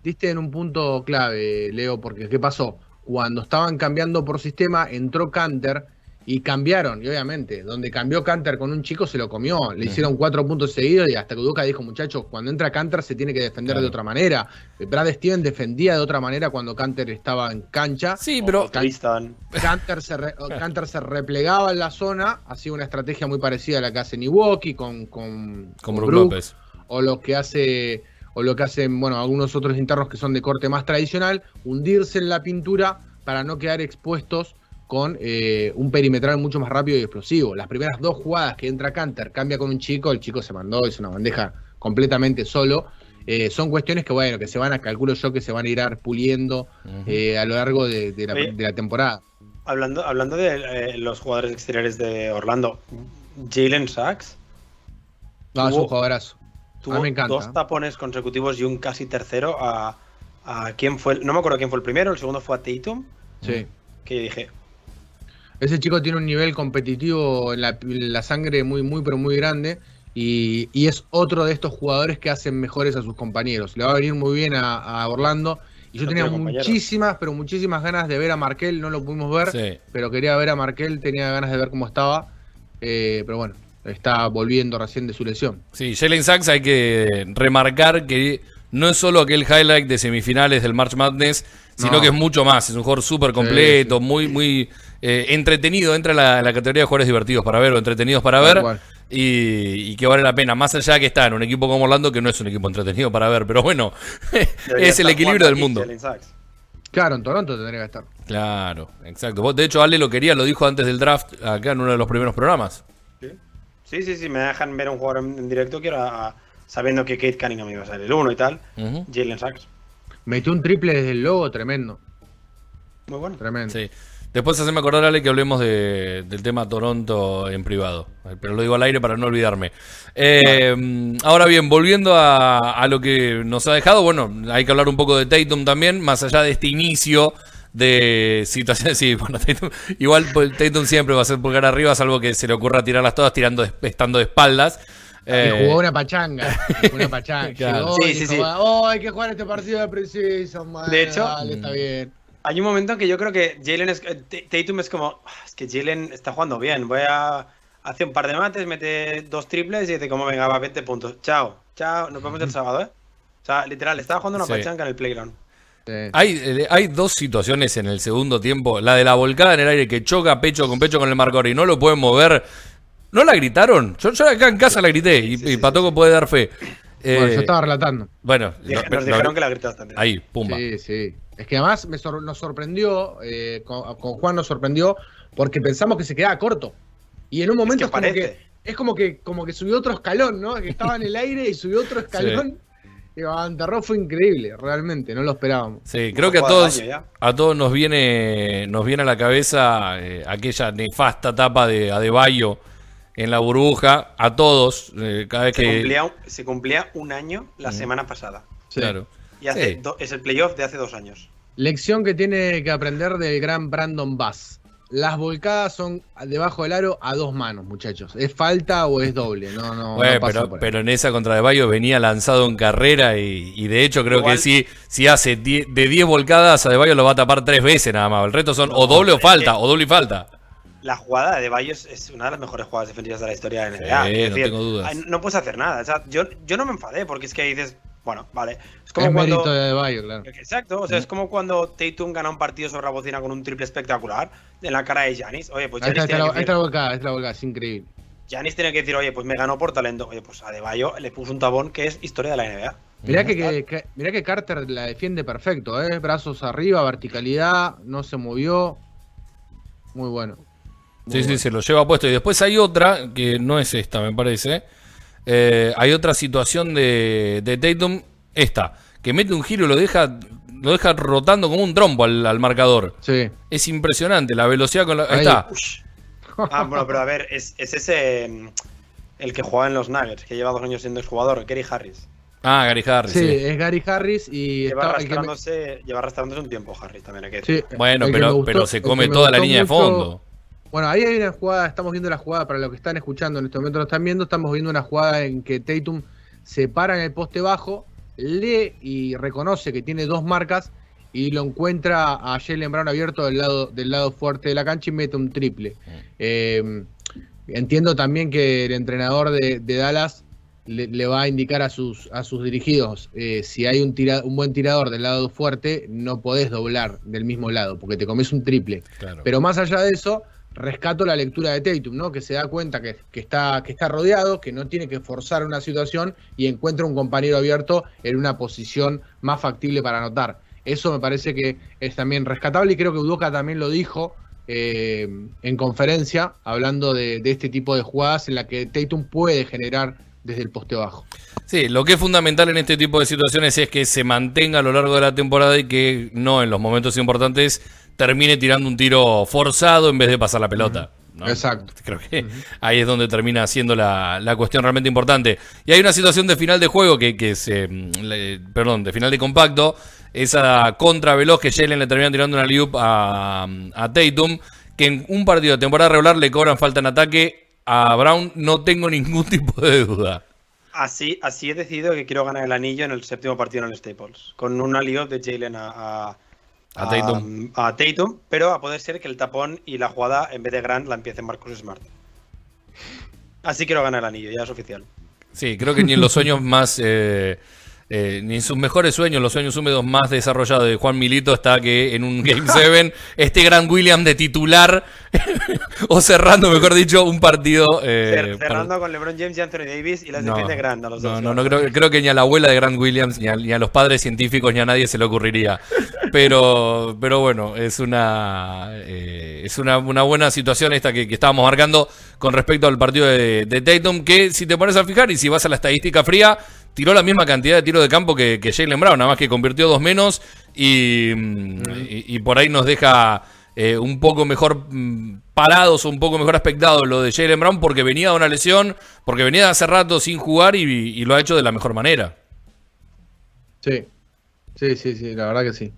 Diste en un punto clave, Leo, porque ¿qué pasó? Cuando estaban cambiando por sistema, entró Canter y cambiaron, y obviamente, donde cambió Canter con un chico se lo comió. Le hicieron cuatro puntos seguidos y hasta que Udoka dijo, muchachos, cuando entra Canter se tiene que defender de otra manera. Brad Steven defendía de otra manera cuando Canter estaba en cancha. Sí, pero Canter se, se replegaba en la zona, hacía una estrategia muy parecida a la que hace Niwoki con, con, con, López. O lo que hace o lo que hacen, bueno, algunos otros internos que son de corte más tradicional, hundirse en la pintura para no quedar expuestos con eh, un perimetral mucho más rápido y explosivo. Las primeras dos jugadas que entra Canter, cambia con un chico, el chico se mandó, es una bandeja completamente solo. Eh, son cuestiones que, bueno, que se van a, calculo yo, que se van a ir puliendo eh, a lo largo de, la, de, la, temporada. Hablando, hablando de los jugadores exteriores de Orlando, Jalen Sachs. No, es un jugadorazo. Tuvo dos tapones consecutivos y un casi tercero a, a quién fue. No me acuerdo quién fue el primero, el segundo fue a Tatum. Sí. Que dije, ese chico tiene un nivel competitivo en la, sangre muy, muy, pero muy grande. Y, es otro de estos jugadores que hacen mejores a sus compañeros. Le va a venir muy bien a, Orlando. Y yo tenía muchísimas, pero muchísimas ganas de ver a Markel. No lo pudimos ver, pero quería ver a Markel. Tenía ganas de ver cómo estaba. Eh, pero bueno, está volviendo recién de su lesión. Sí, Jalen Sachs hay que remarcar que no es solo aquel highlight de semifinales del March Madness, sino que es mucho más. Es un jugador súper completo, muy, muy eh, entretenido. Entra en la, categoría de jugadores divertidos para ver o entretenidos para ver. Y, que vale la pena. Más allá de que está en un equipo como Orlando, que no es un equipo entretenido para ver, pero bueno, es el equilibrio del mundo. Claro, en Toronto tendría que estar. Claro, exacto. De hecho, Ale lo quería, lo dijo antes del draft acá en uno de los primeros programas. Sí, sí, sí, me dejan ver a un jugador en, directo, quiero sabiendo que Kate Cunningham iba a ser el uno y tal. Jalen Sachs. Metió un triple desde el logo, tremendo. Muy bueno. Tremendo. Sí. Después haceme acordar, Ale, que hablemos del tema Toronto en privado. Pero lo digo al aire para no olvidarme. Eh, ahora bien, volviendo a, lo que nos ha dejado, bueno, hay que hablar un poco de Tatum también, más allá de este inicio de situaciones. Sí, bueno, Tatum, igual pues, Tatum siempre va a ser pulgar arriba, salvo que se le ocurra tirarlas todas tirando, estando de espaldas. Eh, jugó una pachanga. Una pachanga. sí, sí, sí. Oh, hay que jugar este partido de preciso, De hecho, está bien. Hay un momento en que yo creo que Jalen es, eh, Tatum es como, ah, es que Jalen está jugando bien, voy a hacer un par de mates, mete dos triples y dice como venga, va 20 puntos. Chao, chao, nos vemos el sábado, ¿eh? O sea, literal, estaba jugando una pachanga en el playground. Hay, eh, hay dos situaciones en el segundo tiempo. La de la volcada en el aire que choca pecho con pecho con el marcador y no lo pueden mover. ¿No la gritaron? Yo, acá en casa la grité y, Patoco puede dar fe. bueno, yo estaba relatando. Bueno, nos dijeron que la gritaste también. Ahí, pumba. Sí, sí. Es que además nos sorprendió, eh, con, Juan nos sorprendió, porque pensamos que se quedaba corto. Y en un momento es, como que es como que como que subió otro escalón, ¿no? Que estaba en el aire y subió otro escalón. Y Antarro fue increíble, realmente, no lo esperábamos. Sí, creo que a todos, a todos nos viene, nos viene a la cabeza eh, aquella nefasta etapa de Adebayo en la burbuja, a todos, eh, cada vez se que... Cumplía, se cumplía un año la semana pasada. Claro. Y es el playoff de hace dos años. Lección que tiene que aprender del gran Brandon Bass. Las volcadas son debajo del aro a dos manos, muchachos. ¿Es falta o es doble? No, no, pero, pero, en esa contra de Bayo venía lanzado en carrera y, de hecho creo que si, si hace de 10 volcadas a De Bayo lo va a tapar tres veces nada más. El resto son o doble o falta, o doble y falta. La jugada de Bayo es una de las mejores jugadas defensivas de la historia de la NBA. no tengo dudas. No puedes hacer nada. yo, yo no me enfadé porque es que dices, bueno, vale. Es como cuando. de Bayo, claro. Exacto, o sea, es como cuando Tatum gana un partido sobre la bocina con un triple espectacular en la cara de Janis. Oye, pues Janis. Esta, tiene esta, volcada, esta volcada, es increíble. Janis tiene que decir, oye, pues me ganó por talento. Oye, pues a De Bayo le puso un tabón que es historia de la NBA. Mirá que, que, Carter la defiende perfecto, ¿eh? Brazos arriba, verticalidad, no se movió. Muy bueno. sí, sí, se lo lleva puesto. Y después hay otra, que no es esta, me parece. Eh, hay otra situación de, de Tatum, esta, que mete un giro y lo deja lo deja rotando como un trompo al, marcador. Sí. Es impresionante la velocidad con la. Ahí, está. Ah, bueno, pero a ver, es, ese mm, el que juega en los Nuggets, que lleva dos años siendo exjugador, Gary Harris. Ah, Gary Harris. Sí, es Gary Harris y. Lleva, arrastrándose, lleva arrastrándose un tiempo, Harris, también hay que decir. bueno, pero, pero se come toda la línea de fondo. Bueno, ahí hay una jugada, estamos viendo la jugada, para los que están escuchando en este momento lo están viendo, estamos viendo una jugada en que Tatum se para en el poste bajo, lee y reconoce que tiene dos marcas y lo encuentra a Jalen Brown abierto del lado, del lado fuerte de la cancha y mete un triple. Eh, entiendo también que el entrenador de, Dallas le, va a indicar a sus, a sus dirigidos, eh, si hay un, un buen tirador del lado fuerte, no podés doblar del mismo lado, porque te comes un triple. Pero más allá de eso, rescato la lectura de Tatum, ¿no? Que se da cuenta que, está, que está rodeado, que no tiene que forzar una situación y encuentra un compañero abierto en una posición más factible para anotar. Eso me parece que es también rescatable y creo que Udoka también lo dijo eh, en conferencia, hablando de, este tipo de jugadas en la que Tatum puede generar desde el poste bajo. Sí, lo que es fundamental en este tipo de situaciones es que se mantenga a lo largo de la temporada y que no en los momentos importantes termine tirando un tiro forzado en vez de pasar la pelota. Exacto. Creo que ahí es donde termina siendo la, cuestión realmente importante. Y hay una situación de final de juego que, que se. Mm, perdón, de final de compacto. Esa contra veloz que Jalen le termina tirando una loop a, a Tatum. Que en un partido de temporada regular le cobran falta en ataque. A Brown no tengo ningún tipo de duda. Así, así he decidido que quiero ganar el anillo en el séptimo partido en el Staples. Con una liop de Jalen a a Tatum. pero a poder ser que el tapón y la jugada en vez de Grant la empiece Marcus Smart. Así quiero ganar el anillo, ya es oficial. Sí, creo que ni en los sueños más eh, eh, ni en sus mejores sueños, los sueños húmedos más desarrollados de Juan Milito, está que en un Game 7 este gran William de titular, o cerrando, mejor dicho, un partido. Eh, cerrando con LeBron James y Anthony Davis y las no, defiende Grant a los dos. No, no, creo, creo, que ni a la abuela de Grant Williams, ni a, los padres científicos, ni a nadie se le ocurriría. Pero, pero bueno, es una eh, es una, buena situación esta que, estábamos marcando con respecto al partido de, de Tatum, que si te pones a fijar y si vas a la estadística fría, tiró la misma cantidad de tiros de campo que, que Jalen Brown, nada más que convirtió dos menos y, y, por ahí nos deja eh, un poco mejor mm, parados un poco mejor aspectado lo de Jalen Brown porque venía de una lesión, porque venía de hace rato sin jugar y, lo ha hecho de la mejor manera. Sí, sí, sí, sí, la verdad que sí.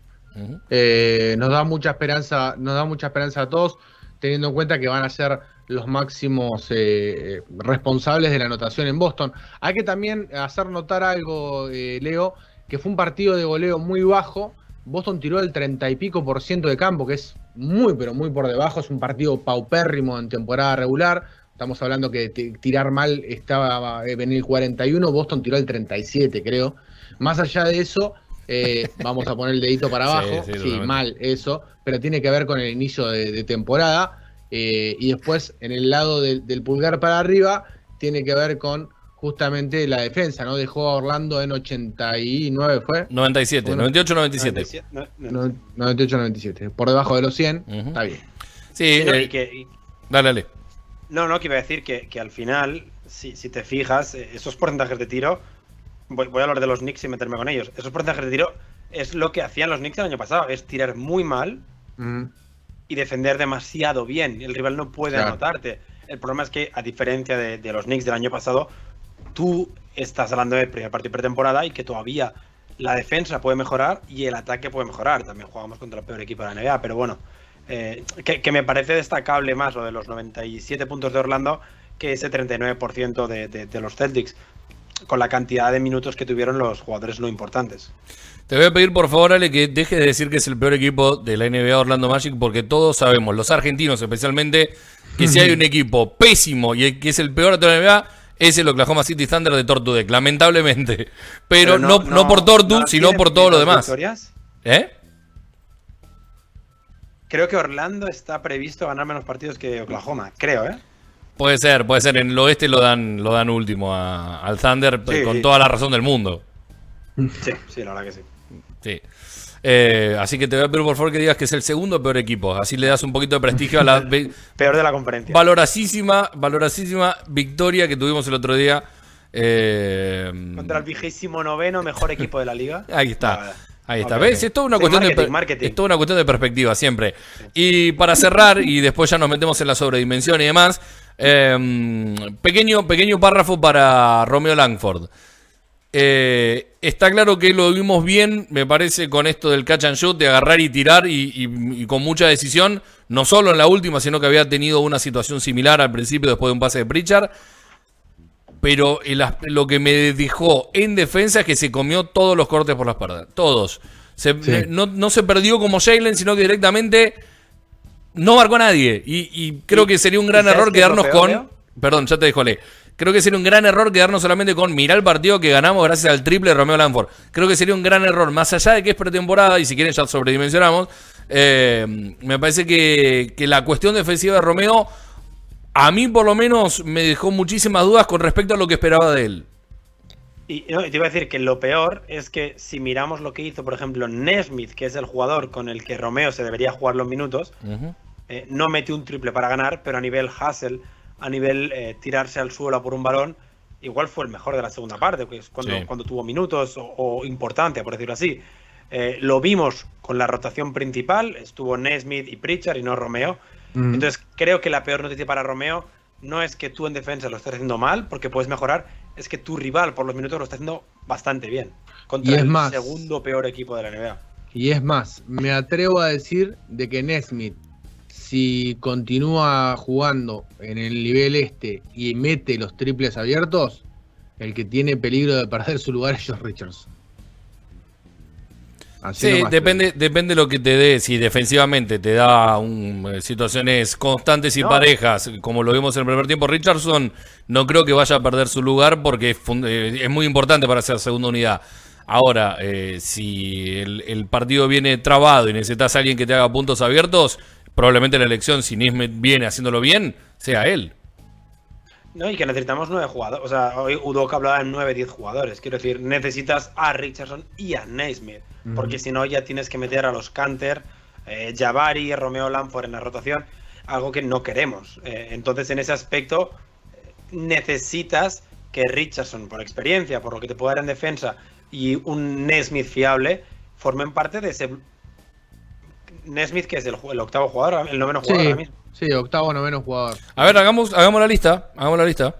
Eh, nos da mucha esperanza, nos da mucha esperanza a todos, teniendo en cuenta que van a ser los máximos eh, responsables de la anotación en Boston. Hay que también hacer notar algo, eh, Leo, que fue un partido de goleo muy bajo. Boston tiró el 30 y pico por ciento de campo, que es muy, pero muy por debajo. Es un partido paupérrimo en temporada regular. Estamos hablando que tirar mal estaba en el 41, Boston tiró el 37, creo. Más allá de eso, eh, vamos a poner el dedito para abajo. Sí, mal eso, pero tiene que ver con el inicio de temporada. Eh, y después, en el lado del, pulgar para arriba, tiene que ver con justamente la defensa, ¿no? Dejó a Orlando en 89, ¿fue? 97, 98-97. 98-97. Por debajo de los 100, está bien. Sí, eh, dale, dale. No, no, que iba a decir que, al final, si, te fijas, eh, esos porcentajes de tiro, voy, a hablar de los Knicks y meterme con ellos, esos porcentajes de tiro es lo que hacían los Knicks el año pasado, es tirar muy mal y defender demasiado bien. El rival no puede anotarte. El problema es que, a diferencia de, los Knicks del año pasado, tú estás hablando de primer partido pretemporada y que todavía la defensa puede mejorar y el ataque puede mejorar. También jugamos contra el peor equipo de la NBA, pero bueno, eh, que, me parece destacable más lo de los 97 puntos de Orlando que ese 39% de, de los Celtics, con la cantidad de minutos que tuvieron los jugadores no importantes. Te voy a pedir por favor, Ale, que dejes de decir que es el peor equipo de la NBA Orlando Magic, porque todos sabemos, los argentinos especialmente, que si hay un equipo pésimo y que es el peor de la NBA, es el Oklahoma City Thunder de Tortudec, lamentablemente. Pero, no, no, por Tortu, sino por todo lo demás. ¿Eh? Creo que Orlando está previsto ganar menos partidos que Oklahoma, creo, ¿eh? Puede ser, puede ser. En el oeste lo dan, lo dan último al Thunder, con toda la razón del mundo. Sí, sí, la verdad que sí. Sí. Eh, así que te voy a pedir por favor que digas que es el segundo peor equipo. Así le das un poquito de prestigio a la. peor de la conferencia. Valorasísima, valorasísima victoria que tuvimos el otro día. Eh, Contra el vigésimo noveno mejor equipo de la liga. Ahí está. Ahí está. ¿Ves? Es toda una, cuestión de, es una cuestión de perspectiva siempre. Y para cerrar, y después ya nos metemos en la sobredimensión y demás, eh, pequeño, pequeño párrafo para Romeo Langford. Eh, está claro que lo vimos bien, me parece, con esto del catch and shoot, de agarrar y tirar y, con mucha decisión, no solo en la última, sino que había tenido una situación similar al principio después de un pase de Pritchard. Pero lo que me dejó en defensa es que se comió todos los cortes por las espalda. Todos. no, se perdió como Jalen, sino que directamente no marcó a nadie. Y, creo que sería un gran error quedarnos con. Perdón, ya te dejo, Le. Creo que sería un gran error quedarnos solamente con mirar el partido que ganamos gracias al triple de Romeo Lanford. Creo que sería un gran error, más allá de que es pretemporada y si quieren ya sobredimensionamos. Eh, me parece que, la cuestión defensiva de Romeo, a mí por lo menos, me dejó muchísimas dudas con respecto a lo que esperaba de él. Y te iba a decir que lo peor es que si miramos lo que hizo, por ejemplo, Nesmith, que es el jugador con el que Romeo se debería jugar los minutos, eh, no metió un triple para ganar, pero a nivel Hassel a nivel eh, tirarse al suelo por un balón, igual fue el mejor de la segunda parte, que es cuando, Sí. cuando tuvo minutos o, o importante, por decirlo así. Eh, lo vimos con la rotación principal, estuvo Nesmith y Pritchard y no Romeo. Mm. Entonces creo que la peor noticia para Romeo no es que tú en defensa lo estés haciendo mal, porque puedes mejorar, es que tu rival por los minutos lo está haciendo bastante bien. Contra Y es el más- segundo peor equipo de la NBA. Y es más, me atrevo a decir de que Nesmith, si continúa jugando en el nivel este y mete los triples abiertos, el que tiene peligro de perder su lugar es Josh Richardson. Así Sí, nomás depende, depende lo que te dé. Si defensivamente te da un, eh, situaciones constantes y No. parejas, como lo vimos en el primer tiempo, Richardson no creo que vaya a perder su lugar porque es, eh, es muy importante para ser segunda unidad. Ahora, eh, si el, el partido viene trabado y necesitas a alguien que te haga puntos abiertos, probablemente la elección, si Nismet viene haciéndolo bien, sea él. No, y que necesitamos nueve jugadores. O sea, hoy Udoka hablaba de nueve, diez jugadores. Quiero decir, necesitas a Richardson y a Naismith. Porque si no, ya tienes que meter a los Canter, eh, Jabari, Romeo Lanford en la rotación. Algo que no queremos. Eh, entonces, en ese aspecto, necesitas que Richardson, por experiencia, por lo que te puede dar en defensa, y un Nesmith fiable, formen parte de ese. Nesmith, que es el, octavo jugador, el noveno jugador ahora Sí, mismo. sí, octavo, noveno jugador. A ver, hagamos, hagamos la lista. Hagamos la lista.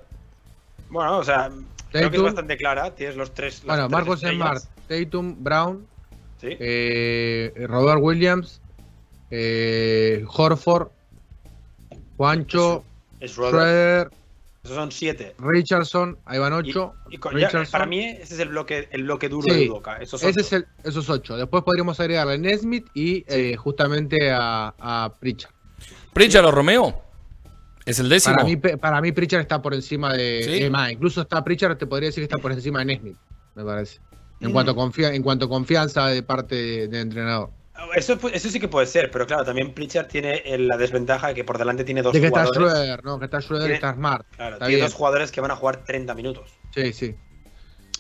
Bueno, o sea, creo que es bastante clara. Tienes los tres. Bueno, tres Marcos estrellas. Smart, Tatum, Brown, Sí. eh, Robert Williams, eh, Horford, Juancho, Es. Schroeder, Esos son siete. Richardson, ahí van ocho. y con- ya, Richardson. para mí, ese es el bloque, el bloque duro Sí, de Udoka. Esos Ese ocho. es el, esos ocho. Después podríamos agregarle a Nesmith y eh, justamente a, a Pritchard. Pritchard o Romeo. ¿Es el décimo? Para mí, para mí Pritchard está por encima de ¿Sí? más, incluso está Pritchard, te podría decir que está por encima de Nesmith, me parece. En Mm. cuanto a en cuanto a confianza de parte de- del entrenador. Eso, eso sí que puede ser, pero claro, también Pritchard tiene la desventaja de que por delante tiene dos De que está jugadores. Schroeder, no, que está Schroeder y está Smart. Claro, Está tiene bien. dos jugadores que van a jugar 30 minutos. Sí, sí.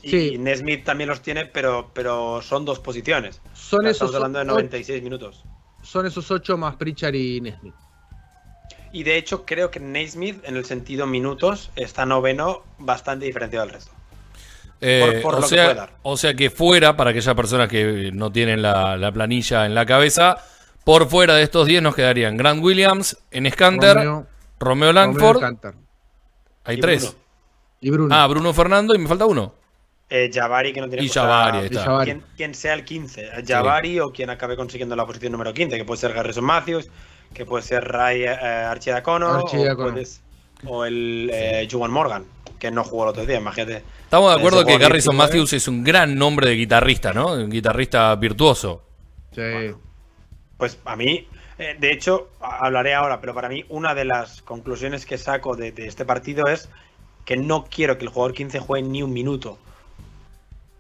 Y, Sí. y Nesmith también los tiene, pero, pero son dos posiciones. Son esos, Estamos hablando de ocho, 96 minutos. son esos ocho más Pritchard y Nesmith. Y de hecho, creo que Naismith, en el sentido minutos, está noveno, bastante diferenciado del resto. Eh, Por- por o, lo que sea, puede dar. o sea que fuera, para aquellas personas que no tienen la, la planilla en la cabeza, por fuera de estos 10 nos quedarían Grant Williams, en Scanter, Romeo, Romeo, Langford, Romeo hay Y tres. Bruno. Y Bruno. Ah, Bruno Fernando y me falta uno. Eh, Jabari, que no tiene Y Jabari, está. Quien, quien sea el 15, eh, Jabari o quien acabe consiguiendo la posición número 15, que puede ser Garrison Matthews, que puede ser Ray eh, Archidiacono Archidiacono. o, puedes- o el eh, Juwan Morgan, que no jugó el otro día, imagínate. Estamos de Eh, acuerdo que Garrison 19. Matthews es un gran nombre de guitarrista, ¿no? Un guitarrista virtuoso. Sí. Pues a mí, eh, de hecho, hablaré ahora, pero para mí una de las conclusiones que saco de, de este partido es que no quiero que el jugador 15 juegue ni un minuto.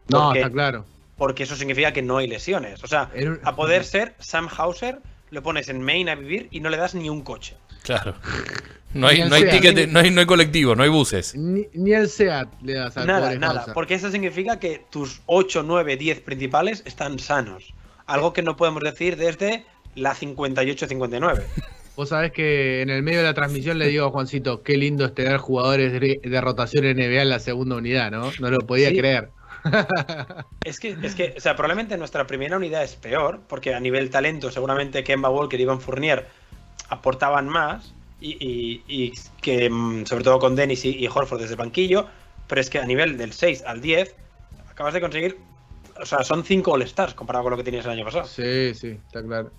No, Porque- está claro. Porque eso significa que no hay lesiones. O sea, a poder ser Sam Hauser, lo pones en main a vivir y no le das ni un coche. Claro. No hay, Ni no hay ticket, no hay, no hay colectivo, no hay buses. Ni, ni el SEAT le das al Nada, nada. Porque eso significa que tus 8, 9, 10 principales están sanos. Algo que no podemos decir desde la 58-59. Vos sabés que en el medio de la transmisión le digo a Juancito, qué lindo es tener jugadores de, de rotación NBA en la segunda unidad, ¿no? No lo podía Sí. creer. Es que, es que, o sea, probablemente nuestra primera unidad es peor, porque a nivel talento, seguramente Kemba Walker y Ivan Fournier aportaban más, y, y- y que, mm, sobre todo con Dennis y, y Horford desde el banquillo, pero es que a nivel del 6 al 10, acabas de conseguir, o sea, son 5 All-Stars comparado con lo que tenías el año pasado. Sí, sí, está claro.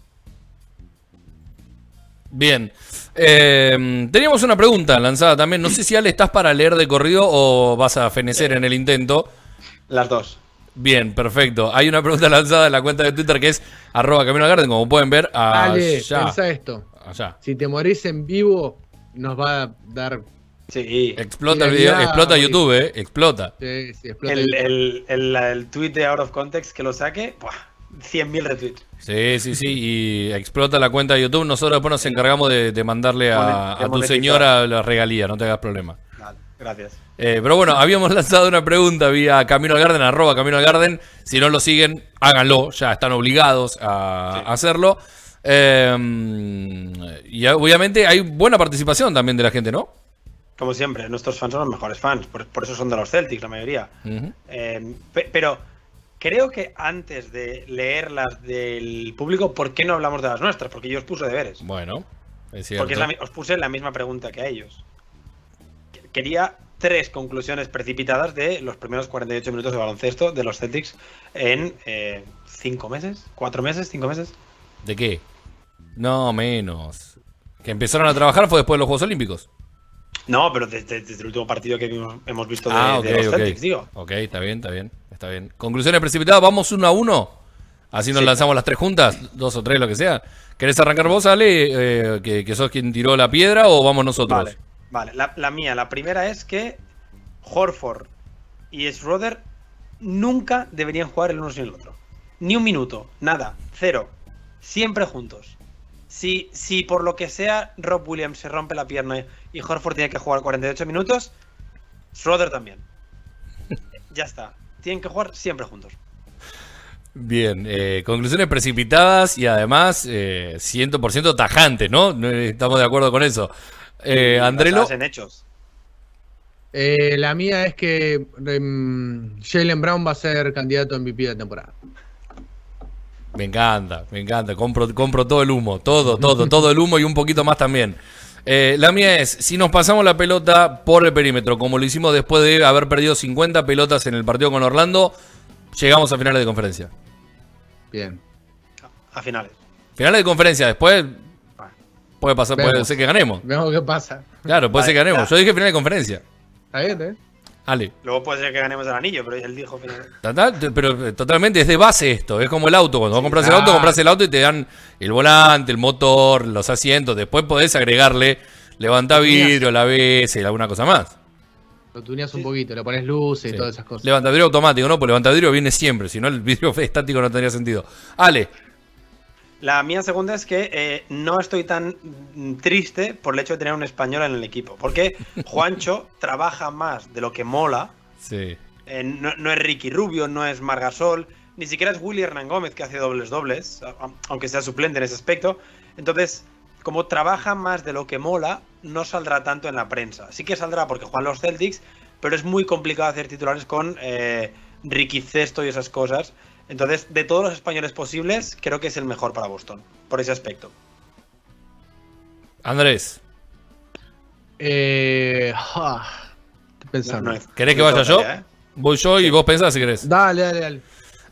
Bien. Eh, teníamos una pregunta lanzada también. No sé si Ale estás para leer de corrido o vas a fenecer en el intento. Las dos. Bien, perfecto. Hay una pregunta lanzada en la cuenta de Twitter que es arroba Camino al Garden, como pueden ver. Allá. pensá esto. Allá. Si te morís en vivo, nos va a dar. Sí. Explota el video, ya, explota. YouTube, eh. Explota. Sí, sí, explota El, el- el, el, el tweet de Out of Context que lo saque, ¡buah! 100.000 retweets. Sí, sí, sí. Y explota la cuenta de YouTube. Nosotros después nos encargamos de, de mandarle a, a tu señora la regalía, no te hagas problema. Vale, Gracias. Eh, pero bueno, habíamos lanzado una pregunta vía Camino al Garden, arroba Camino al Garden. Si no lo siguen, háganlo, ya están obligados a Sí. a hacerlo. Eh, y obviamente hay buena participación también de la gente, ¿no? como siempre, nuestros fans son los mejores fans, por, por eso son de los Celtics la mayoría. Eh, pe- pero creo que antes de leer las del público, ¿por qué no hablamos de las nuestras? Porque yo os puse deberes. Bueno, es cierto. Porque es la mi- os puse la misma pregunta que a ellos. Qu- Quería tres conclusiones precipitadas de los primeros 48 minutos de baloncesto de los Celtics en eh, cinco meses, cuatro meses, cinco meses. ¿De qué? No, menos. Que empezaron a trabajar fue después de los Juegos Olímpicos. No, pero desde, desde el último partido que vimos- hemos visto de, ah, de los. Celtics, digo. Ok, está bien, está bien, está bien. Conclusiones precipitadas, vamos uno a uno. Así nos Sí. lanzamos las tres juntas, dos o tres, lo que sea. ¿Querés arrancar vos, Ale, eh, que, que sos quien tiró la piedra, o vamos nosotros? Vale, vale. La, la mía, la primera es que Horford y Schroeder nunca deberían jugar el uno sin el otro. Ni un minuto, nada, cero. Siempre juntos. Si, si por lo que sea Rob Williams se rompe la pierna y Horford tiene que jugar 48 minutos, Schroeder también. Ya está. Tienen que jugar siempre juntos. Bien, eh, conclusiones precipitadas y además eh, 100% tajantes, ¿no? No, eh, Estamos de acuerdo con eso. Eh, Andrelo, en hechos. Eh, la mía es que em, Jalen Brown va a ser candidato a MVP de la temporada. Me encanta, me encanta. Compro, compro todo el humo, todo, todo, todo el humo y un poquito más también. Eh, la mía es, si nos pasamos la pelota por el perímetro, como lo hicimos después de haber perdido 50 pelotas en el partido con Orlando, llegamos a finales de conferencia. Bien. A finales. Finales de conferencia, después puede pasar, puede Vemos. ser que ganemos. Veamos qué pasa. Claro, puede ser que ganemos. ya. Yo dije final de conferencia. Está bien, ¿eh? Ale. Luego puede ser que ganemos el anillo, pero él dijo. Total, te- pero eh, totalmente es de base esto, es como el auto, cuando vos compras el auto, compras el auto y te dan el volante, el motor, los asientos, después podés agregarle levanta vidrio, la y alguna cosa más. Lo tuneas un poquito, le pones luces Sí. y todas esas cosas. Levanta vidrio automático, ¿no? Pues levanta vidrio viene siempre, si no el vidrio estático no tendría sentido. Ale, La mía segunda es que eh, no estoy tan triste por el hecho de tener un español en el equipo. Porque Juancho trabaja más de lo que mola. sí. Eh, no, no es Ricky Rubio, no es Margasol, ni siquiera es Willy Hernán Gómez que hace dobles dobles, aunque sea suplente en ese aspecto. Entonces, como trabaja más de lo que mola, no saldrá tanto en la prensa. Sí que saldrá porque juegan los Celtics, pero es muy complicado hacer titulares con eh, Ricky Cesto y esas cosas. Entonces, de todos los españoles posibles, creo que es el mejor para Boston, por ese aspecto. Andrés, Eh, ah, estoy pensando. No- no es- ¿querés que vaya yo? ¿eh? Voy yo y vos pensás si querés. Dale, dale, dale.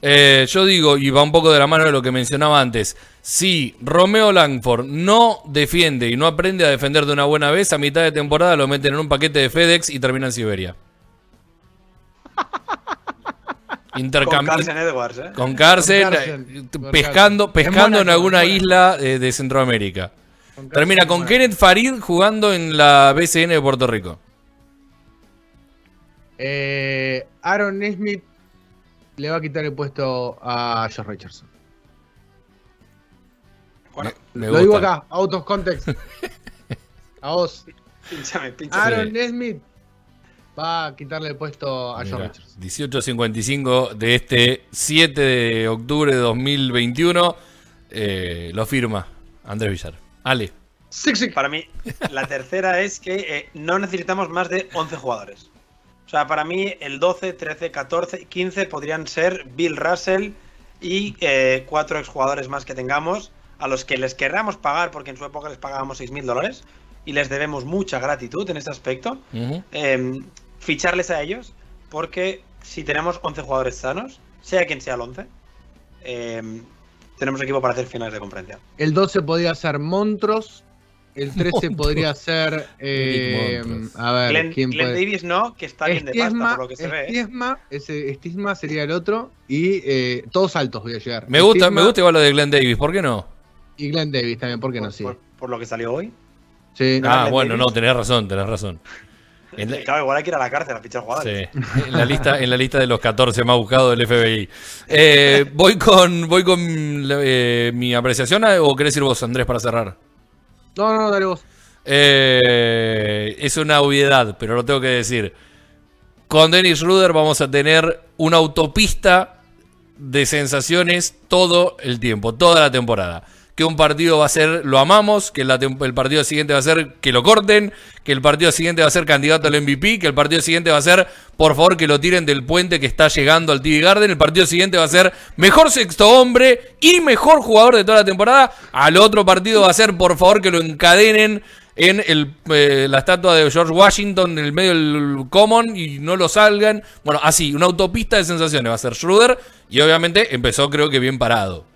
Eh, yo digo, y va un poco de la mano de lo que mencionaba antes, si Romeo Langford no defiende y no aprende a defender de una buena vez, a mitad de temporada lo meten en un paquete de FedEx y termina en Siberia. Con Intercambio Carson Edwards, ¿eh? con Carson, Con eh, Carson, con pescando, pescando En alguna en isla eh, de Centroamérica. Con Termina con. Kenneth Farid jugando en la BCN de Puerto Rico. Eh, Aaron Smith le va a quitar el puesto a Josh Richardson. Bueno, Me Lo digo acá, out of context. a vos. pinchame, pinchame. Aaron Smith va a quitarle el puesto a Mira, Richardson. 18.55 de este 7 de octubre de 2021. eh, lo firma Andrés Villar. Ale. Six, six. Para mí, la tercera es que eh, no necesitamos más de 11 jugadores. O sea, para mí el 12, 13, 14, 15 podrían ser Bill Russell y eh, cuatro exjugadores más que tengamos, a los que les querramos pagar, porque en su época les pagábamos 6.000 dólares, y les debemos mucha gratitud en este aspecto. Eh, ficharles a ellos, porque si tenemos 11 jugadores sanos, sea quien sea el 11, eh, tenemos equipo para hacer finales de conferencia. El 12 podría ser Montros. El 13 Montrose. podría ser. eh, Montrose. a ver, Glenn, ¿quién Glenn puede? Davis no, que está bien de pasta por lo que se ve. ese Estiesma sería el otro. Y eh, todos altos voy a llegar. Me gusta, me gusta igual lo de Glenn Davis, ¿por qué no? Y Glenn Davis también, ¿por qué no? por, Sí. por- por lo que salió hoy. Sí. Ah, Glenn bueno, Davis. no, tenés razón, tenés razón. En la, Claro, igual hay que ir a la cárcel a fichar jugadores. sí, en la lista, en la lista de los 14 más buscados del FBI. Eh, voy con, voy con eh, mi apreciación o querés ir vos, Andrés, para cerrar. No, no, dale vos. Eh, es una obviedad, pero lo tengo que decir. Con Dennis Ruder vamos a tener una autopista de sensaciones todo el tiempo, toda la temporada. Que un partido va a ser lo amamos, que el partido siguiente va a ser que lo corten, que el partido siguiente va a ser candidato al MVP, que el partido siguiente va a ser por favor que lo tiren del puente que está llegando al TV Garden, el partido siguiente va a ser mejor sexto hombre y mejor jugador de toda la temporada, al otro partido va a ser por favor que lo encadenen en el, eh, la estatua de George Washington en el medio del Common y no lo salgan. Bueno, así, una autopista de sensaciones va a ser Schroeder y obviamente empezó creo que bien parado.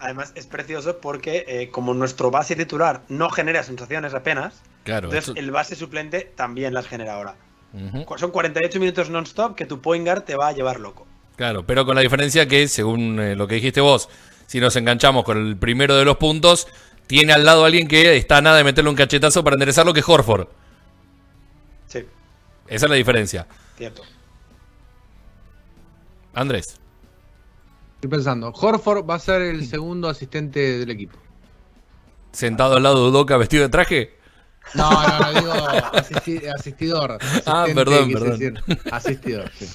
Además, es precioso porque eh, como nuestro base titular no genera sensaciones apenas, Claro, entonces eso- el base suplente también las genera ahora. Ujú. Cu- Son 48 minutos non-stop que tu point guard te va a llevar loco. Claro, pero con la diferencia que, según eh, lo que dijiste vos, si nos enganchamos con el primero de los puntos, tiene al lado a alguien que está a nada de meterle un cachetazo para enderezarlo, que es Horford. Sí, Esa es la diferencia. cierto. Andrés. Estoy pensando, Horford va a ser el segundo asistente del equipo. Sentado al lado de Udoka vestido de traje. No, no, no, digo asisti- asistidor. Ah, perdón, perdón. decir. Asistidor, sí.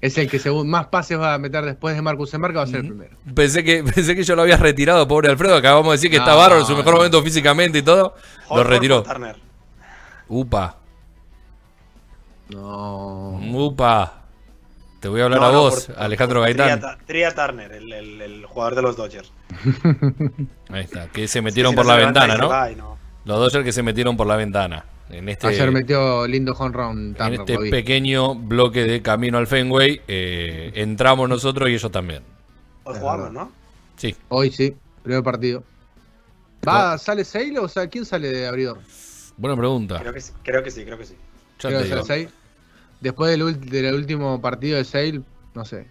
Es el que según más pases va a meter después de Marcus Emarca, va a ser el primero. Pensé que, pensé que yo lo habías retirado, pobre Alfredo. Acabamos de decir que está No, bárbaro en su mejor no. momento físicamente y todo. Lo retiró. Upa, No. upa. Te voy a hablar No, a no, vos, por- Alejandro por Gaitán. Tria, Tria Turner, el, el- el jugador de los Dodgers. Ahí está, que se metieron por no la ventana, ¿no? va y no. Los Dodgers que se metieron por la ventana. En este, Ayer metió lindo home run en Turner, este pequeño bloque de camino al Fenway, eh, entramos nosotros y ellos también. Hoy jugamos. ¿no? Sí. Hoy sí, primer partido. ¿Va, sale Sale o sea, quién sale de abridor? Buena pregunta. Creo que sí, creo que sí, creo que sí. Ya Creo que. Sale. Después del, del último partido de Sale, no sé.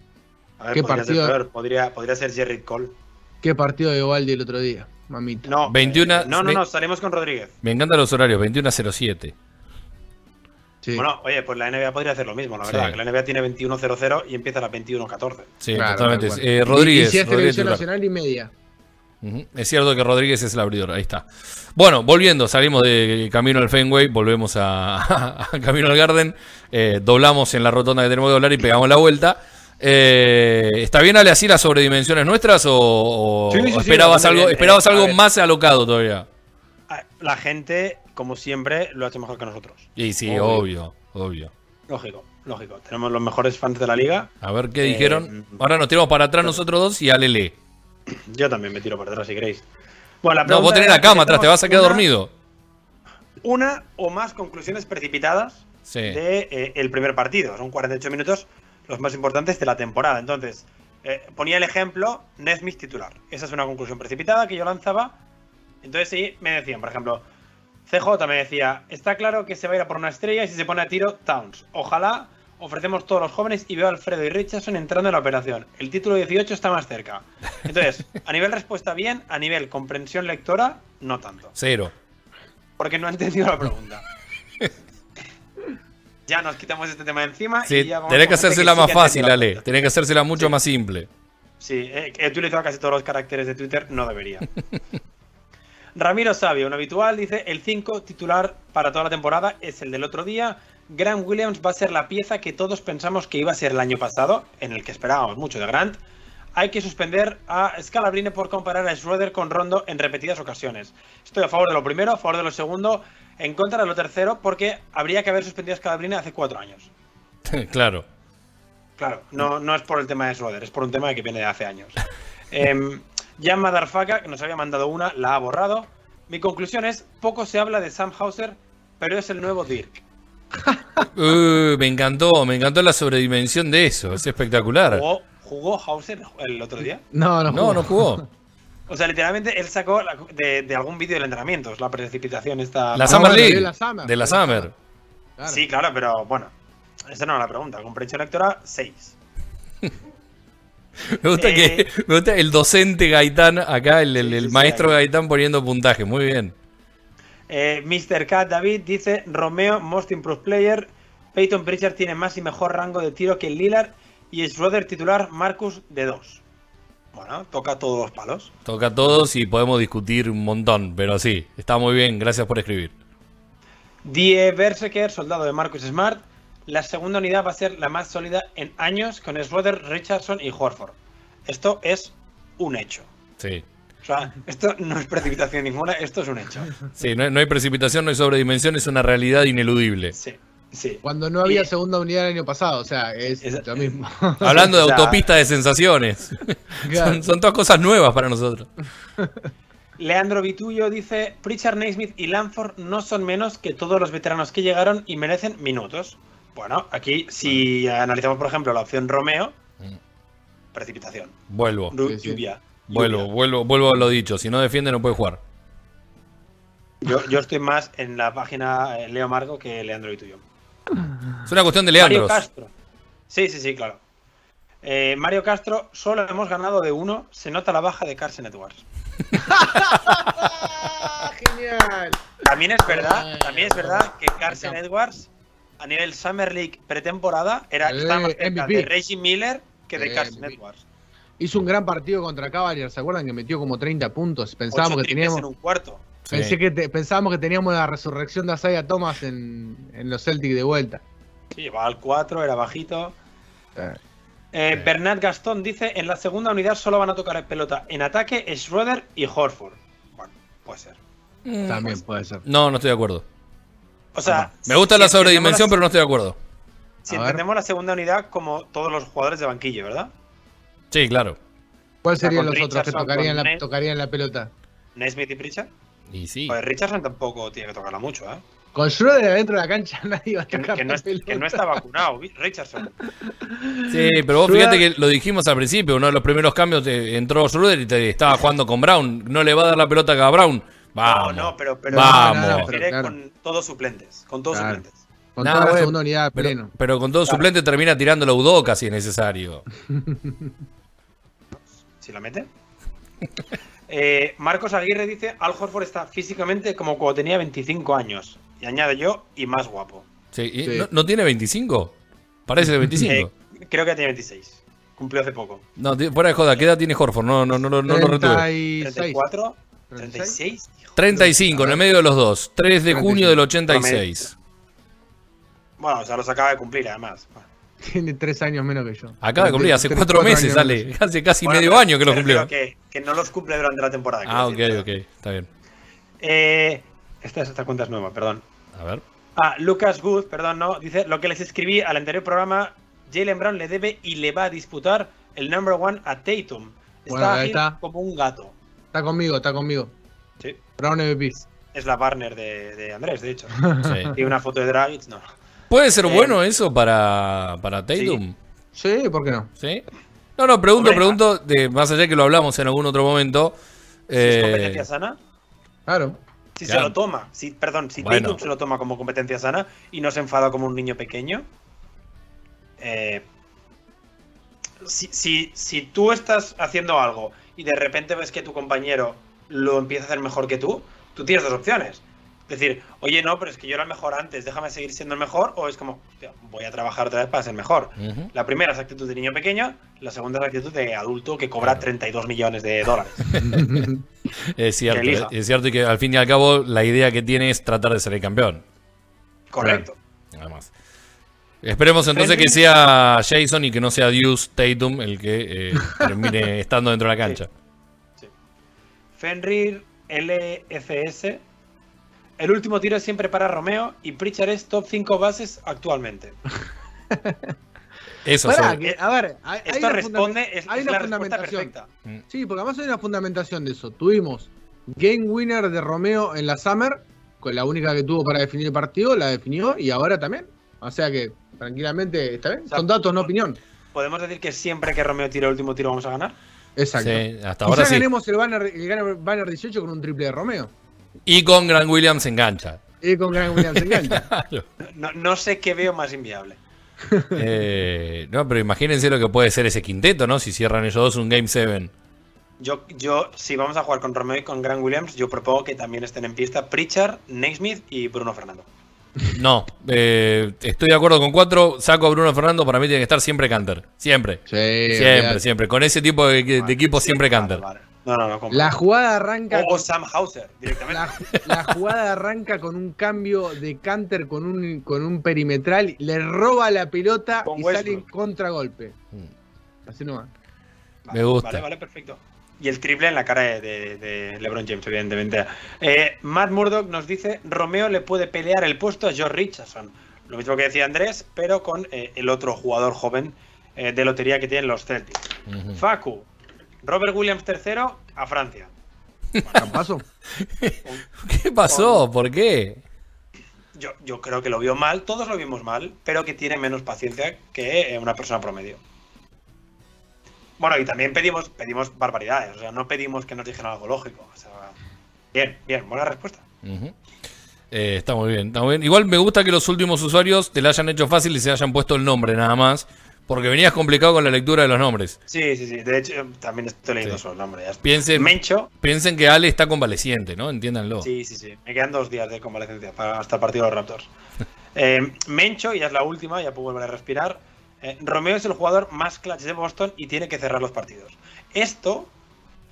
A ver, ¿Qué podría partido? ser Podría, podría ser Jerry Cole. ¿Qué partido de Valdi el otro día? Mamita. No, 21 eh, no, no, no, salimos con Rodríguez. Me encantan los horarios, 21 a 07. Sí. Bueno, oye, pues la NBA podría hacer lo mismo, la Sí. verdad. Que la NBA tiene 21-0-0 y empieza a las 21-14. Sí, Claro, totalmente. Eh, Rodríguez. Y, si es Rodríguez televisión nacional y media. Es cierto que Rodríguez es el abridor, ahí está. Bueno, volviendo, salimos de camino al Fenway, volvemos a, a camino al Garden, eh, doblamos en la rotonda que tenemos que doblar y pegamos la vuelta. Eh, ¿Está bien, Ale, así las sobredimensiones nuestras o, o Sí, sí, sí, esperabas algo, bien. esperabas Eh, algo más alocado todavía? Ah, La gente, como siempre, lo ha hecho mejor que nosotros. Y sí, Obvio. obvio, obvio. Lógico, lógico. Tenemos los mejores fans de la liga. A ver qué Eh, dijeron. Ahora nos tiramos para atrás nosotros dos y Ale lee. Yo también me tiro por detrás si queréis. Bueno, la No, vos tenés la cama atrás, te vas a quedar una- dormido. Una o más conclusiones precipitadas Sí. de eh, el primer partido. Son 48 minutos los más importantes de la temporada. Entonces, eh, ponía el ejemplo Nesmith titular. Esa es una conclusión precipitada que yo lanzaba. Entonces sí, me decían, por ejemplo, CJ me decía, está claro que se va a ir a por una estrella y si se pone a tiro, Towns. Ojalá ofrecemos todos los jóvenes y veo a Alfredo y Richardson entrando en la operación. El título 18 está más cerca. Entonces, a nivel respuesta bien, a nivel comprensión lectora, no tanto. Cero. Porque no he entendido la pregunta. Ya nos quitamos este tema de encima. Sí, y ya vamos tenés con que hacérsela sí más fácil, Ale. Tenés que hacérsela mucho más simple. Sí, eh, he utilizado casi todos los caracteres de Twitter, no debería. Ramiro Sabio, un habitual, dice: el 5 titular para toda la temporada es el del otro día. Grant Williams va a ser la pieza que todos pensamos que iba a ser el año pasado, en el que esperábamos mucho de Grant. Hay que suspender a Scalabrine por comparar a Schroeder con Rondo en repetidas ocasiones. Estoy a favor de lo primero, a favor de lo segundo, en contra de lo tercero, porque habría que haber suspendido a Scalabrine hace cuatro años. claro. Claro, no, no es por el tema de Schroeder, es por un tema que viene de hace años. Em, Jan Madarfaka, que nos había mandado una, la ha borrado. Mi conclusión es, poco se habla de Sam Hauser, pero es el nuevo Dirk. Uh, me encantó, me encantó la sobredimensión de eso. Es espectacular. ¿Jugó, jugó Hauser el otro día? No, no, No, jugó. no jugó. O sea, literalmente él sacó la- de, de algún vídeo del entrenamiento, es la precipitación esta... La Ah, Summer bueno, League. de la Summer, De la de la Summer. Claro. Sí, claro, pero bueno, esa no era la pregunta. Comprensión lectora, 6. Me gusta, Eh. que, me gusta el docente Gaitán acá, el, el- el Sí, sí, maestro. Gaitán poniendo puntaje. Muy bien. Eh, Mr. Cat David dice: Romeo, Most Improved Player. Peyton Pritchard tiene más y mejor rango de tiro que Lillard. Y Schroeder titular, Marcus de 2. Bueno, toca todos los palos. Toca a todos y podemos discutir un montón, pero sí, está muy bien. Gracias por escribir. Die Berserker, soldado de Marcus Smart. La segunda unidad va a ser la más sólida en años con Schroeder, Richardson y Horford. Esto es un hecho. Sí. O sea, esto no es precipitación ninguna, esto es un hecho. Sí, no hay, no hay precipitación, no hay sobredimensión, es una realidad ineludible. Sí, sí. Cuando no había Y- segunda unidad el año pasado, o sea, es, Es- lo mismo. Hablando de O sea- autopista de sensaciones. Claro. son, son todas cosas nuevas para nosotros. Leandro Vitullo dice: Pritchard, Naismith y Lanford no son menos que todos los veteranos que llegaron y merecen minutos. Bueno, aquí, si analizamos, por ejemplo, la opción Romeo, precipitación, Vuelvo, Ru- Sí, sí. lluvia. Vuelvo, vuelvo, vuelvo a lo dicho. Si no defiende, no puede jugar. Yo, yo estoy más en la página eh, Leo Marco que Leandro Vitullo. Es una cuestión de Mario Leandros. Castro. Sí, sí, sí, claro. Eh, Mario Castro, solo hemos ganado de uno. Se nota la baja de Carson Edwards. ¡Ah, genial! También es verdad, también es verdad que Carson Edwards a nivel Summer League pretemporada era Eh, estaba más cerca MVP. de Reggie Miller que de Eh, Carson MVP. Edwards. Hizo un gran partido contra Cavaliers, ¿se acuerdan que metió como 30 puntos? Pensábamos Ocho que teníamos en un cuarto. Sí. pensé que te- pensábamos que teníamos la resurrección de Asaya Thomas en, en los Celtics de vuelta. Sí, llevaba al 4, era bajito. Eh, Eh, Bernard Gastón dice: En la segunda unidad solo van a tocar pelota en ataque Schroeder y Horford. Bueno, puede ser. También puede ser. No, no estoy de acuerdo. O sea, Me gusta si la sobredimensión, la- pero no estoy de acuerdo. Si A ver. entendemos la segunda unidad como todos los jugadores de banquillo, ¿verdad? Sí, claro. ¿Cuáles serían los otros que tocarían con la, Ned. tocarían la pelota? Naismith y Pritchard. Y sí. Pues Richardson tampoco tiene que tocarla mucho, ¿eh? Con Schroeder adentro de la cancha nadie va a Que, tocar que no, la es- pelota. que no está vacunado, Richardson. Sí, pero vos Schroeder- fíjate que lo dijimos al principio, uno de los primeros cambios entró Schroeder y te estaba jugando con Brown. No le va a dar la pelota acá a Brown. Vamos. No, no, pero, pero Vamos. No, pero claro. con todos suplentes. Con todos Claro. suplentes. Con toda la segunda unidad Pero, pleno. pero con todo Claro. suplente termina tirando la Udoca si es necesario. Si la mete. Eh, Marcos Aguirre dice: Al Horford está físicamente como cuando tenía 25 años. Y añade yo, y más guapo. Sí, y Sí. ¿no, no tiene 25? Parece de 25. Eh, creo que tiene 26. Cumplió hace poco. No, fuera de joda, ¿qué edad tiene Horford? No, no, no, no, no lo retuve. 36. 34, 36. 36. hijo. 35, en el medio de los dos. 3 de junio 35. del 86. Bueno, o sea, los acaba de cumplir además. Tiene tres años menos que yo. Acaba de cumplir, hace Tres, cuatro meses, sale. menos. Hace casi Bueno, medio pero año que lo cumplió. Que, que no los cumple durante la temporada. Ah, ok, decir. ok, está bien. Eh, esta, esta cuenta es nueva, perdón. A ver. Ah, Lucas Good, perdón, no. Dice lo que les escribí al anterior programa. Jalen Brown le debe y le va a disputar el number one a Tatum. Está Bueno, como un gato. Está conmigo, está conmigo. Sí. Brown MVP. Es la partner de, de Andrés, de hecho. Sí. Tiene una foto de Dragic, no. ¿Puede ser Eh, bueno eso para, para Tatum? Sí, ¿por qué no? ¿Sí? No, no, pregunto, Hombre, pregunto, de, más allá que lo hablamos en algún otro momento. Si es eh, competencia sana, Claro. si se lo toma, si, perdón, si Bueno. Tatum se lo toma como competencia sana y no se enfada como un niño pequeño, eh, si, si, si tú estás haciendo algo y de repente ves que tu compañero lo empieza a hacer mejor que tú, tú tienes dos opciones. Decir, oye, no, pero es que yo era el mejor antes, déjame seguir siendo el mejor, o es como, "Hostia, voy a trabajar otra vez para ser mejor. La primera es actitud de niño pequeño, la segunda es actitud de adulto que cobra 32 millones de dólares. Es cierto, elija. es cierto y que al fin y al cabo la idea que tiene es tratar de ser el campeón. Correcto. Nada más. Esperemos entonces que sea Jason y que no sea Deuce Tatum el que eh, termine estando dentro de la cancha. Fenrir LFS. El último tiro es siempre para Romeo y Pritchard es top 5 bases actualmente. Eso Pará, sí. que- a ver, hay, hay Esto una responde, es, hay es una la fundamentación. perfecta. Sí, porque además hay una fundamentación de eso. Tuvimos game winner de Romeo en la Summer, con la única que tuvo para definir el partido, la definió y ahora también. O sea que tranquilamente está bien. O sea, Son datos, no opinión. ¿Podemos decir que siempre que Romeo tira el último tiro vamos a ganar? Exacto. Sí, hasta Quizá ahora sí. ganemos el banner, el banner 18 con un triple de Romeo. Y con Grant Williams engancha. Y con Gran Williams engancha. Claro. No, no sé qué veo más inviable. Eh, no, pero imagínense lo que puede ser ese quinteto, ¿no? Si cierran ellos dos un Game 7. Yo, yo, si vamos a jugar con Romeo y con Grant Williams, yo propongo que también estén en pista Pritchard, Naismith y Bruno Fernando. No, eh, estoy de acuerdo con cuatro. Saco a Bruno Fernando, para mí tiene que estar siempre Canter. Siempre. Sí, Siempre, siempre. Con ese tipo de, de equipo Sí, siempre vale, Canter. vale. No, no, no. compro. La jugada arranca. O, o Sam Hauser, directamente. La, la jugada arranca con un cambio de canter con un, con un perimetral, le roba la pelota Con y sale en contragolpe. Así nomás. Me gusta. Vale, vale, perfecto. Y el triple en la cara de, de- de LeBron James, evidentemente. Eh, Matt Murdock nos dice: Romeo le puede pelear el puesto a George Richardson. Lo mismo que decía Andrés, pero con eh, el otro jugador joven eh, de lotería que tienen los Celtics. Facu, Robert Williams III a Francia. ¿Qué pasó? ¿Por qué? Yo, yo creo que lo vio mal, todos lo vimos mal, pero que tiene menos paciencia que una persona promedio. Bueno, y también pedimos, pedimos barbaridades, o sea, no pedimos que nos dijeran algo lógico. o sea, bien, bien, buena respuesta. Eh, está muy bien, está muy bien. Igual me gusta que los últimos usuarios te la hayan hecho fácil y se hayan puesto el nombre nada más. Porque venías complicado con la lectura de los nombres. Sí, sí, sí. De hecho, también estoy leyendo Sí. solo el nombre. ya está. Piensen, Mencho. piensen que Ale está convaleciente, ¿no? Entiéndanlo. Sí, sí, sí. Me quedan dos días de convalecencia para hasta el partido de los Raptors. Eh, Mencho, ya es la última, ya puedo volver a respirar. Eh, Romeo es el jugador más clutch de Boston y tiene que cerrar los partidos. Esto,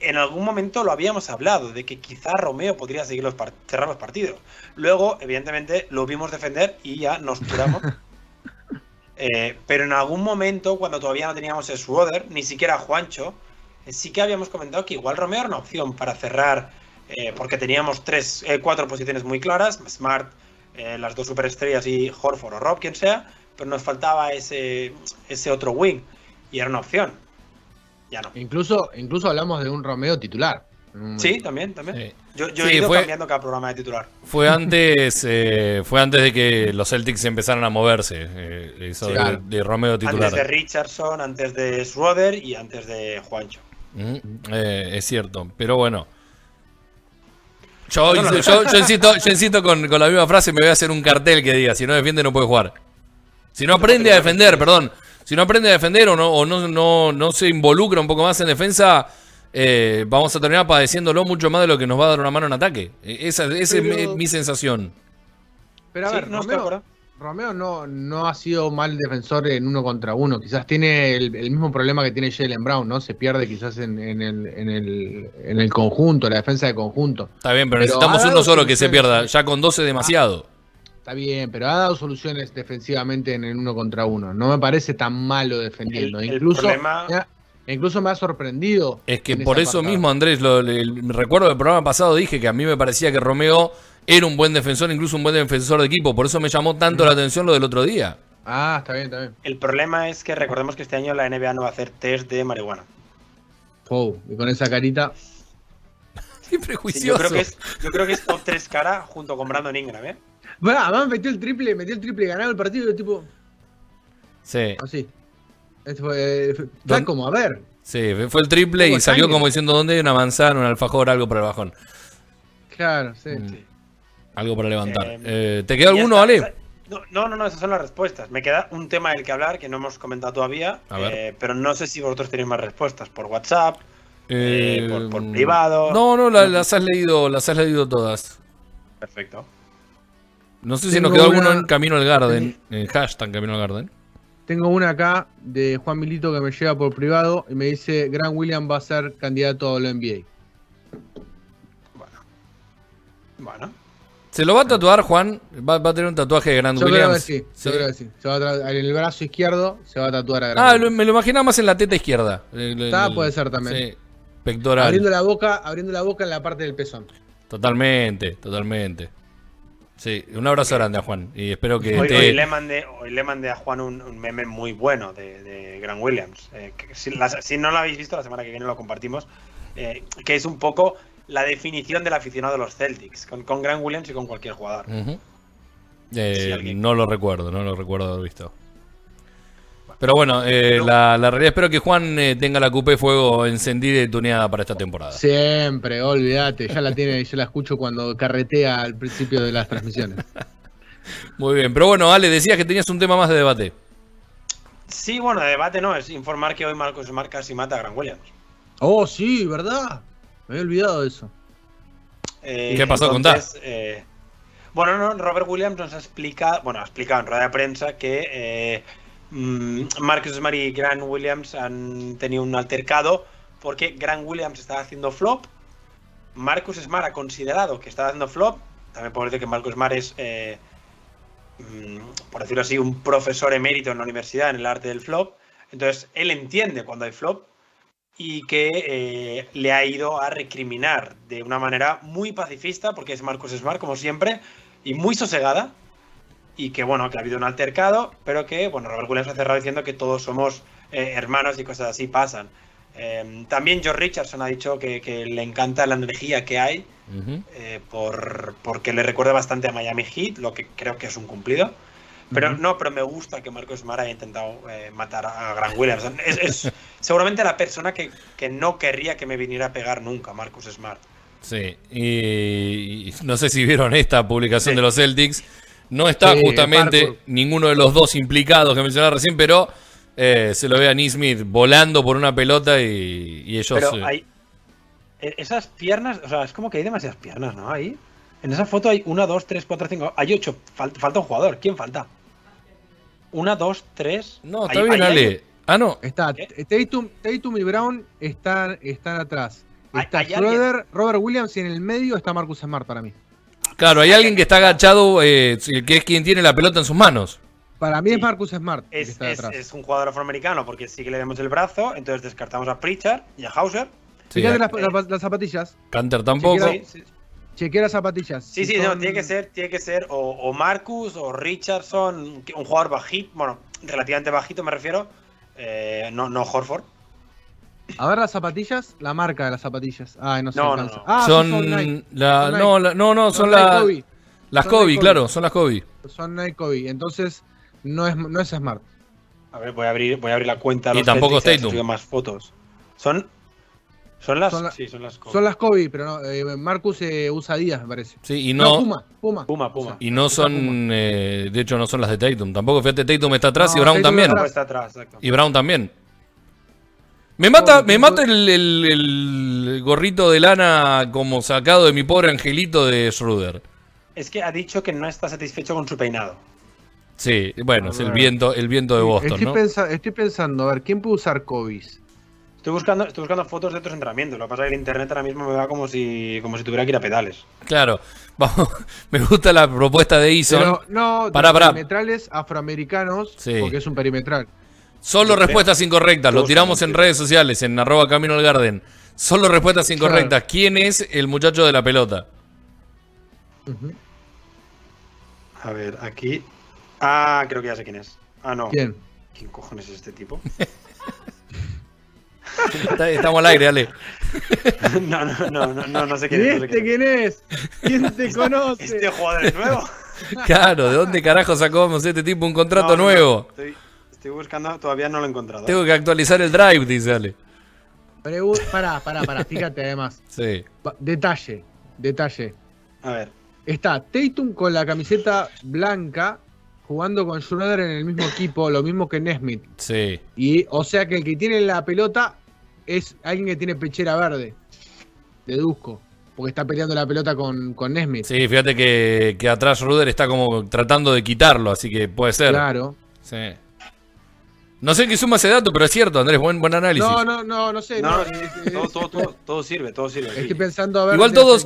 en algún momento lo habíamos hablado, de que quizá Romeo podría seguir los cerrar los partidos. Luego, evidentemente, lo vimos defender y ya nos curamos. Eh, pero en algún momento, cuando todavía no teníamos Schroeder, ni siquiera Juancho, eh, sí que habíamos comentado que igual Romeo era una opción para cerrar, eh, porque teníamos tres, eh, cuatro posiciones muy claras, Smart, las dos superestrellas y Horford o Rob, quien sea, pero nos faltaba ese, ese otro wing y era una opción. Ya no. Incluso, incluso hablamos de un Romeo titular. Sí, también, también. Sí. Yo, yo Sí, he ido fue- cambiando cada programa de titular. Fue antes, eh, fue antes de que los Celtics empezaran a moverse. eh, eso Sí, de, claro. de Romeo titular. Antes de Richardson, antes de Schroeder y antes de Juancho. Mm, eh, es cierto, pero bueno. Yo, No, no, no. yo, yo insisto, yo insisto con, con la misma frase, me voy a hacer un cartel que diga, si no defiende no puede jugar. Si no aprende a defender, perdón, si no aprende a defender o no, o no, no, no se involucra un poco más en defensa, eh, vamos a terminar padeciéndolo mucho más de lo que nos va a dar una mano en ataque. Eh, Esa, es mi, mi sensación. Pero a Sí, ver, no Romeo. Romeo no, no ha sido mal defensor en uno contra uno. Quizás tiene el, el mismo problema que tiene Jalen Brown, ¿no? Se pierde quizás en, en el, en, el, en el conjunto, la defensa de conjunto. Está bien, pero, Pero necesitamos uno solo que se pierda. Ya con 12 demasiado. Está bien, pero ha dado soluciones defensivamente en el uno contra uno. No me parece tan malo defendiendo. El- el incluso, problema- incluso me ha sorprendido. Es que por eso apartado. mismo, Andrés, lo, le- recuerdo del programa pasado dije que a mí me parecía que Romeo era un buen defensor, incluso un buen defensor de equipo. Por eso me llamó tanto la atención lo del otro día. Ah, está bien, está bien. El problema es que recordemos que este año la NBA no va a hacer test de marihuana. Wow, y con esa carita. Qué Sí, prejuicioso. yo, creo que es, yo creo que es top 3 cara junto con Brandon Ingram, ¿eh? Bueno, además metió el triple, metió el triple y ganaba el partido, y tipo, Sí, así. Fue, fue- Don- fue como, a ver, sí, fue el triple y salió sangre. como diciendo dónde hay una manzana, un alfajor, algo para el bajón. claro, sí. Mm. Algo para levantar. Eh, Eh, ¿Te queda alguno, está. Ale? No, no, no, esas son las respuestas. Me queda un tema del que hablar que no hemos comentado todavía, A ver. eh, pero no sé si vosotros tenéis más respuestas por WhatsApp, Eh, eh, por- por privado. No, no, la- las has leído, las has leído todas. Perfecto. No sé si Tengo nos quedó alguno en Camino al Garden, en hashtag Camino al Garden. Tengo una acá de Juan Milito que me llega por privado y me dice, Gran William va a ser candidato a la NBA. Bueno. Bueno. ¿Se lo va a tatuar, Juan? Va, va a tener un tatuaje de Grant Yo creo que Williams. sí, Sí. yo creo que sí. Se va a tra- en el brazo izquierdo se va a tatuar a Gran Ah, lo- me lo imaginaba más en la teta izquierda. El- el- Ah, el- puede ser también. Sí, pectoral. Abriendo la boca, abriendo la boca en la parte del pezón. Totalmente, totalmente. Sí, un abrazo grande a Juan. Y espero que Hoy, te- hoy le mandé, hoy le mandé a Juan un, un meme muy bueno de, de Grant Williams. Eh, que si, la- si no lo habéis visto, la semana que viene lo compartimos. eh, que es un poco la definición del aficionado de los Celtics, con, con Grant Williams y con cualquier jugador. Eh, Si alguien- No lo recuerdo, no lo recuerdo haber visto. Pero bueno, eh, la, la realidad espero que Juan eh, tenga la cupé fuego encendida y tuneada para esta temporada. Siempre, olvídate, ya la tiene, yo la escucho cuando carretea al principio de las transmisiones. Muy bien, pero bueno, Ale, decías que tenías un tema más de debate. Sí, bueno, debate no, es informar que hoy Marcos Smart casi mata a Grant Williams. Oh, sí, ¿verdad? Me había olvidado de eso. Eh, ¿Qué pasó? entonces, eh, bueno, no, Robert Williams nos ha explicado, bueno, ha explicado en rueda de prensa que eh, Marcus Smart y Grant Williams han tenido un altercado porque Grant Williams estaba haciendo flop. Marcus Smart ha considerado que estaba haciendo flop. También podemos decir que Marcus Smart es, eh, mm, por decirlo así, un profesor emérito en la universidad en el arte del flop. Entonces, él entiende cuando hay flop. y que eh, le ha ido a recriminar de una manera muy pacifista, porque es Marcus Smart, como siempre, y muy sosegada. Y que, bueno, que ha habido un altercado, pero que, bueno, Robert Williams ha cerrado diciendo que todos somos eh, hermanos y cosas así pasan. Eh, también George Richardson ha dicho que, que le encanta la energía que hay, Ujú. eh, por, porque le recuerda bastante a Miami Heat, lo que creo que es un cumplido. Pero Ujú. no, pero me gusta que Marcus Smart haya intentado eh, matar a Grant Williams. Es, es seguramente la persona que, que no querría que me viniera a pegar nunca, Marcus Smart. Sí, y, y no sé si vieron esta publicación Sí. de los Celtics. No está justamente Parkour. ninguno de los dos implicados que mencionaba recién, pero eh, se lo ve a Neesmith volando por una pelota y, y ellos... Pero eh, hay. e- Esas piernas, o sea, es como que hay demasiadas piernas, ¿no? Ahí. En esa foto hay una, dos, tres, cuatro, cinco. Hay ocho. Fal- falta un jugador. ¿Quién falta? Una, dos, tres. No, Hay- está bien, hay- Ale. Ah, no. Está ¿Qué? Tatum, Tatum y Brown están, están atrás. Está Schroeder, Robert Williams y en el medio está Marcus Smart para mí. Claro, hay alguien que está agachado, eh, que es quien tiene la pelota en sus manos. Para mí Sí. es Marcus Smart que Es, está es- detrás. es un jugador afroamericano porque sí que le vemos el brazo. Entonces descartamos a Pritchard y a Hauser. Sí, Fíjate a- las, las- las zapatillas. Canter tampoco. Chequea- Sí. Chequea las zapatillas. Sí, sí, no, tiene que ser, tiene que ser o, o Marcus o Richardson, un jugador bajito, bueno, relativamente bajito me refiero, eh, no, no Horford. A ver las zapatillas, la marca de las zapatillas. Ay, no se No, no. Ah, son, son Nike. la, Son no, la- no, no, son, Son la- Kobe. las Kobe, claro, son las Kobe. Son Nike Kobe. Entonces, no es, no es Smart. A ver, voy a abrir, voy a abrir la cuenta. de Y los tampoco Tatum. más fotos. Son, son las, Son la- sí, son las Kobe. Son las Kobe, pero no, eh, Marcus eh, usa Díaz, me parece. Sí, y No, no, Puma, Puma. Puma, Puma. y no Puma. son, eh, de hecho no son las de Tatum. Tampoco, fíjate, Tatum está atrás y Brown Tatum también. está Puma está atrás, exacto. Y Brown también. Me mata, me mata el, el- el gorrito de lana como sacado de mi pobre angelito de Schroeder. Es que ha dicho que no está satisfecho con su peinado. Sí, bueno, es el ver. viento, el viento de Boston, estoy, ¿no? pensa- estoy pensando, a ver, ¿quién puede usar Kobe's? Estoy buscando, estoy buscando fotos de otros entrenamientos. Lo que pasa es que el internet ahora mismo me va como si, como si tuviera que ir a pedales. Claro. Vamos, me gusta la propuesta de. Pero no, de Pará, pará. perimetrales afroamericanos, Sí. porque es un perimetral. Solo Sí, respuestas incorrectas. Lo tiramos en redes sociales, en arroba camino al garden. Solo respuestas incorrectas. ¿Quién es el muchacho de la pelota? A ver, aquí. Ah, creo que ya sé quién es. Ah, no. ¿Quién? ¿Quién cojones es este tipo? Estamos al aire, Ale. no, no, no, no, no, no sé quién ¿Y es. no sé este quién es. quién te conoce? ¿Este jugador es nuevo? Claro, ¿de dónde carajo sacamos este tipo un contrato No, no, no, nuevo? Estoy, estoy buscando, todavía no lo he encontrado. Tengo que actualizar el drive, dice Ale. Pará, pará, pará, fíjate además. Sí. Detalle, detalle. A ver. Está Tatum con la camiseta blanca jugando con Schroeder en el mismo equipo, lo mismo que Nesmith. Sí. Y o sea que el que tiene la pelota es alguien que tiene pechera verde. Deduzco. Porque está peleando la pelota con, con Nesmith. Sí, fíjate que, que atrás Ruder está como tratando de quitarlo, así que puede ser. Claro. Sí. No sé qué suma ese dato, pero es cierto, Andrés, buen, buen análisis. No, no, no, no sé. No, no, sí, eh, sí, todo, eh, todo, todo, todo sirve, todo sirve. aquí. Estoy pensando a ver Igual todos-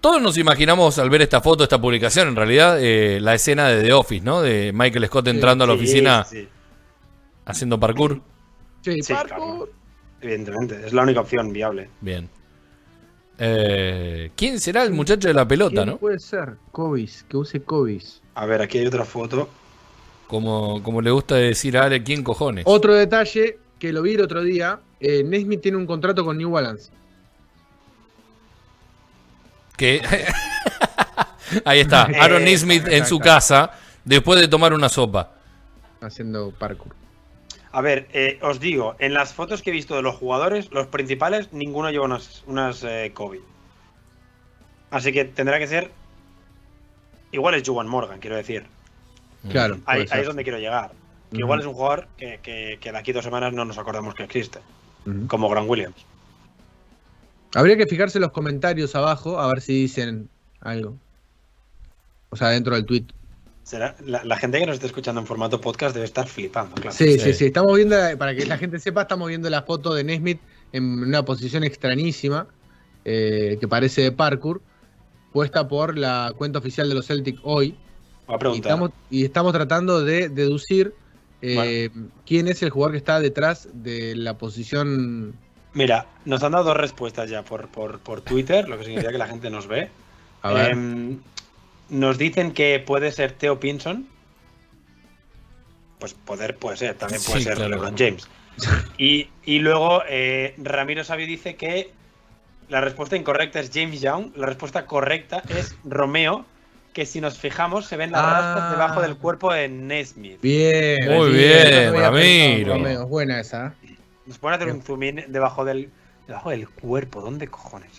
Todos nos imaginamos al ver esta foto, esta publicación, en realidad, eh, la escena de The Office, ¿no? De Michael Scott entrando a la oficina sí, haciendo parkour. Sí, Sí, parkour. claro. Evidentemente, es la única opción viable. Bien. Eh, ¿Quién será el muchacho de la pelota, ¿Quién no? puede ser? Kobe's, que use Kobe's. A ver, aquí hay otra foto. Como, como le gusta decir a Ale, ¿quién cojones? Otro detalle que lo vi el otro día, eh, Nesmith tiene un contrato con New Balance. Que... Ahí está, Aaron Nismith en su casa, después de tomar una sopa. haciendo parkour. A ver, eh, os digo, en las fotos que he visto de los jugadores, los principales, ninguno lleva unas, unas eh, Kobe. Así que tendrá que ser. Igual es Juwan Morgan, quiero decir. Claro. Ahí, ahí es donde quiero llegar. Que igual es un jugador que, que- que de aquí a dos semanas no nos acordamos que existe. Como Grant Williams. Habría que fijarse en los comentarios abajo a ver si dicen algo. O sea, dentro del tweet. Será, la, la gente que nos esté escuchando en formato podcast debe estar flipando, claro. Sí, Sí. sí, sí. Estamos viendo, para que la gente sepa, estamos viendo la foto de Nesmith en una posición extrañísima, eh, que parece de parkour, puesta por la cuenta oficial de los Celtic hoy. Y estamos, y estamos tratando de deducir eh, quién es el jugador que está detrás de la posición Mira, nos han dado dos respuestas ya por, por, por Twitter, lo que significa que la gente nos ve. A ver. Em, nos dicen que puede ser Theo Pinson. Pues poder puede ser, también puede Sí, ser claro. LeBron James. Y, y luego eh, Ramiro Sabio dice que la respuesta incorrecta es James Young, la respuesta correcta es Romeo, que si nos fijamos se ven las Ah. rastas debajo del cuerpo de Nesmith. Bien. Muy bien, había Ramiro. pensado, Romeo, buena esa. Nos pueden hacer un zoom in debajo del, debajo del cuerpo, ¿dónde cojones?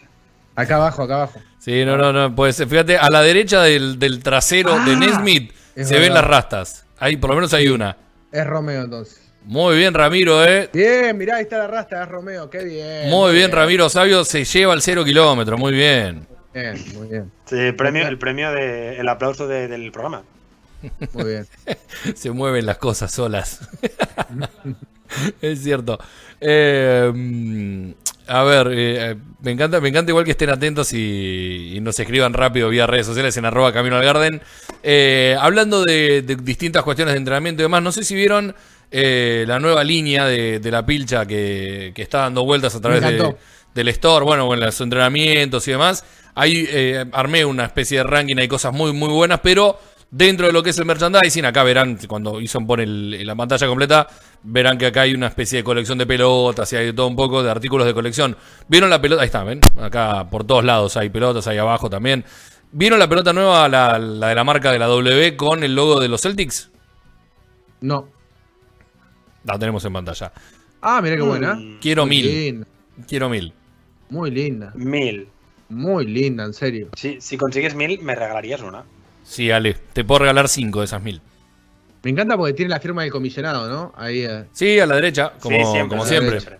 Acá abajo, acá abajo. Sí, no, no, no, puede ser. Fíjate, a la derecha del, del trasero de Ah, Nesmith es se ven las rastas. Ahí, por lo menos hay una. Es Romeo entonces. Muy bien, Ramiro, eh. Bien, mirá, ahí está la rasta, es Romeo, qué bien. Muy bien, Ramiro Sabio se lleva el cero kilómetro, muy bien. Bien, muy bien, Sí, el premio, el premio de, el aplauso de- del programa. muy bien. Se mueven las cosas solas. es cierto. Eh, a ver, eh, me encanta, me encanta igual que estén atentos y, y nos escriban rápido vía redes sociales en arroba camino al garden. Eh, hablando de, de distintas cuestiones de entrenamiento y demás, no sé si vieron eh, la nueva línea de, de la pilcha que, que está dando vueltas a través de, del store, bueno, con los entrenamientos y demás. Ahí eh, armé una especie de ranking, hay cosas muy, muy buenas, pero dentro de lo que es el merchandising, acá verán, cuando Ison pone el- la pantalla completa, verán que acá hay una especie de colección de pelotas y hay de todo un poco de artículos de colección. ¿Vieron la pelota? Ahí está, ¿ven? Acá por todos lados hay pelotas, ahí abajo también. ¿Vieron la pelota nueva, la, la de la marca de la W con el logo de los Celtics? No. La tenemos en pantalla. Ah, mirá qué buena. Quiero Muy mil. Quiero mil. muy linda. Mil. Muy linda, en serio. Si, si consigues mil, me regalarías una. Sí, Ale, te puedo regalar cinco de esas mil. Me encanta porque tiene la firma del comisionado, ¿no? Ahí. eh. Sí, a la derecha, como Sí, como a la siempre. derecha.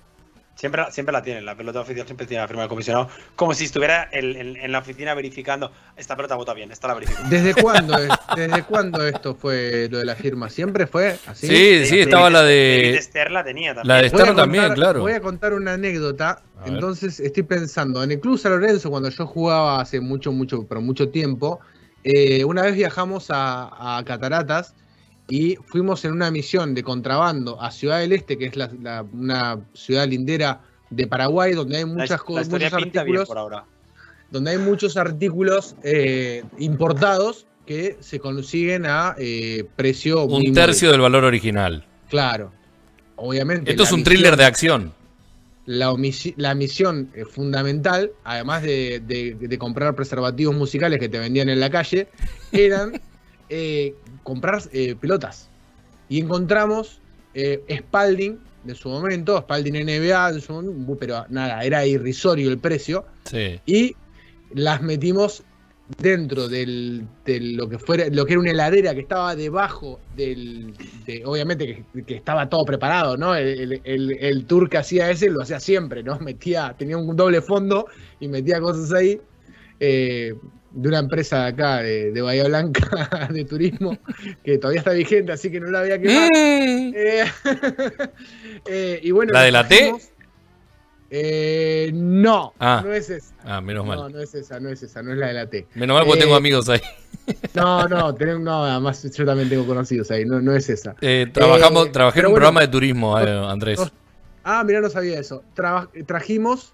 Siempre, siempre la tienen, la pelota oficial siempre tiene la firma del comisionado, como si estuviera el- en, en la oficina verificando, esta pelota vota bien, esta la verifico. ¿Desde cuándo, es- ¿Desde cuándo esto fue lo de la firma? ¿Siempre fue así? Sí, sí, estaba la David de. Esther la tenía también. La de Stern también, contar- claro. Voy a contar una anécdota. A ver. Entonces estoy pensando, en el Club San Lorenzo, cuando yo jugaba hace mucho, mucho, pero mucho tiempo, eh, una vez viajamos a, a Cataratas y fuimos en una misión de contrabando a Ciudad del Este, que es la- la- una ciudad lindera de Paraguay, donde hay muchas la cosas, historia muchos pinta bien artículos, por ahora. donde hay muchos artículos eh, importados que se consiguen a eh, precio muy Un tercio del valor original. Claro. Obviamente. Esto es un misión- thriller de acción. la, omisi- la misión eh, fundamental, además de, de- de comprar preservativos musicales que te vendían en la calle, eran eh, comprar eh, pelotas. Y encontramos eh, Spalding de su momento, Spalding NBA, de su momento, pero nada, era irrisorio el precio, Sí. y las metimos dentro del, de lo que fuera, lo que era una heladera que estaba debajo del, de- obviamente que, que estaba todo preparado, ¿no? El, el- el- el tour que hacía ese lo hacía siempre, ¿no? Metía, tenía un doble fondo y metía cosas ahí. eh, de una empresa de acá, de, de Bahía Blanca, de turismo, que todavía está vigente, así que no la había quemado. Mm. Eh, eh, y bueno, ¿La de la T? Eh, no, Ah. no es esa. Ah, menos No, mal. no es esa, no es esa, no es la de la T. Menos mal porque Eh, tengo amigos ahí. No, no, tenemos, no, además yo también tengo conocidos ahí, no, no es esa. Eh, trabajamos, eh, trabajé en un bueno. programa de turismo, eh, Andrés. no. Ah, mira, no sabía eso. Traba- trajimos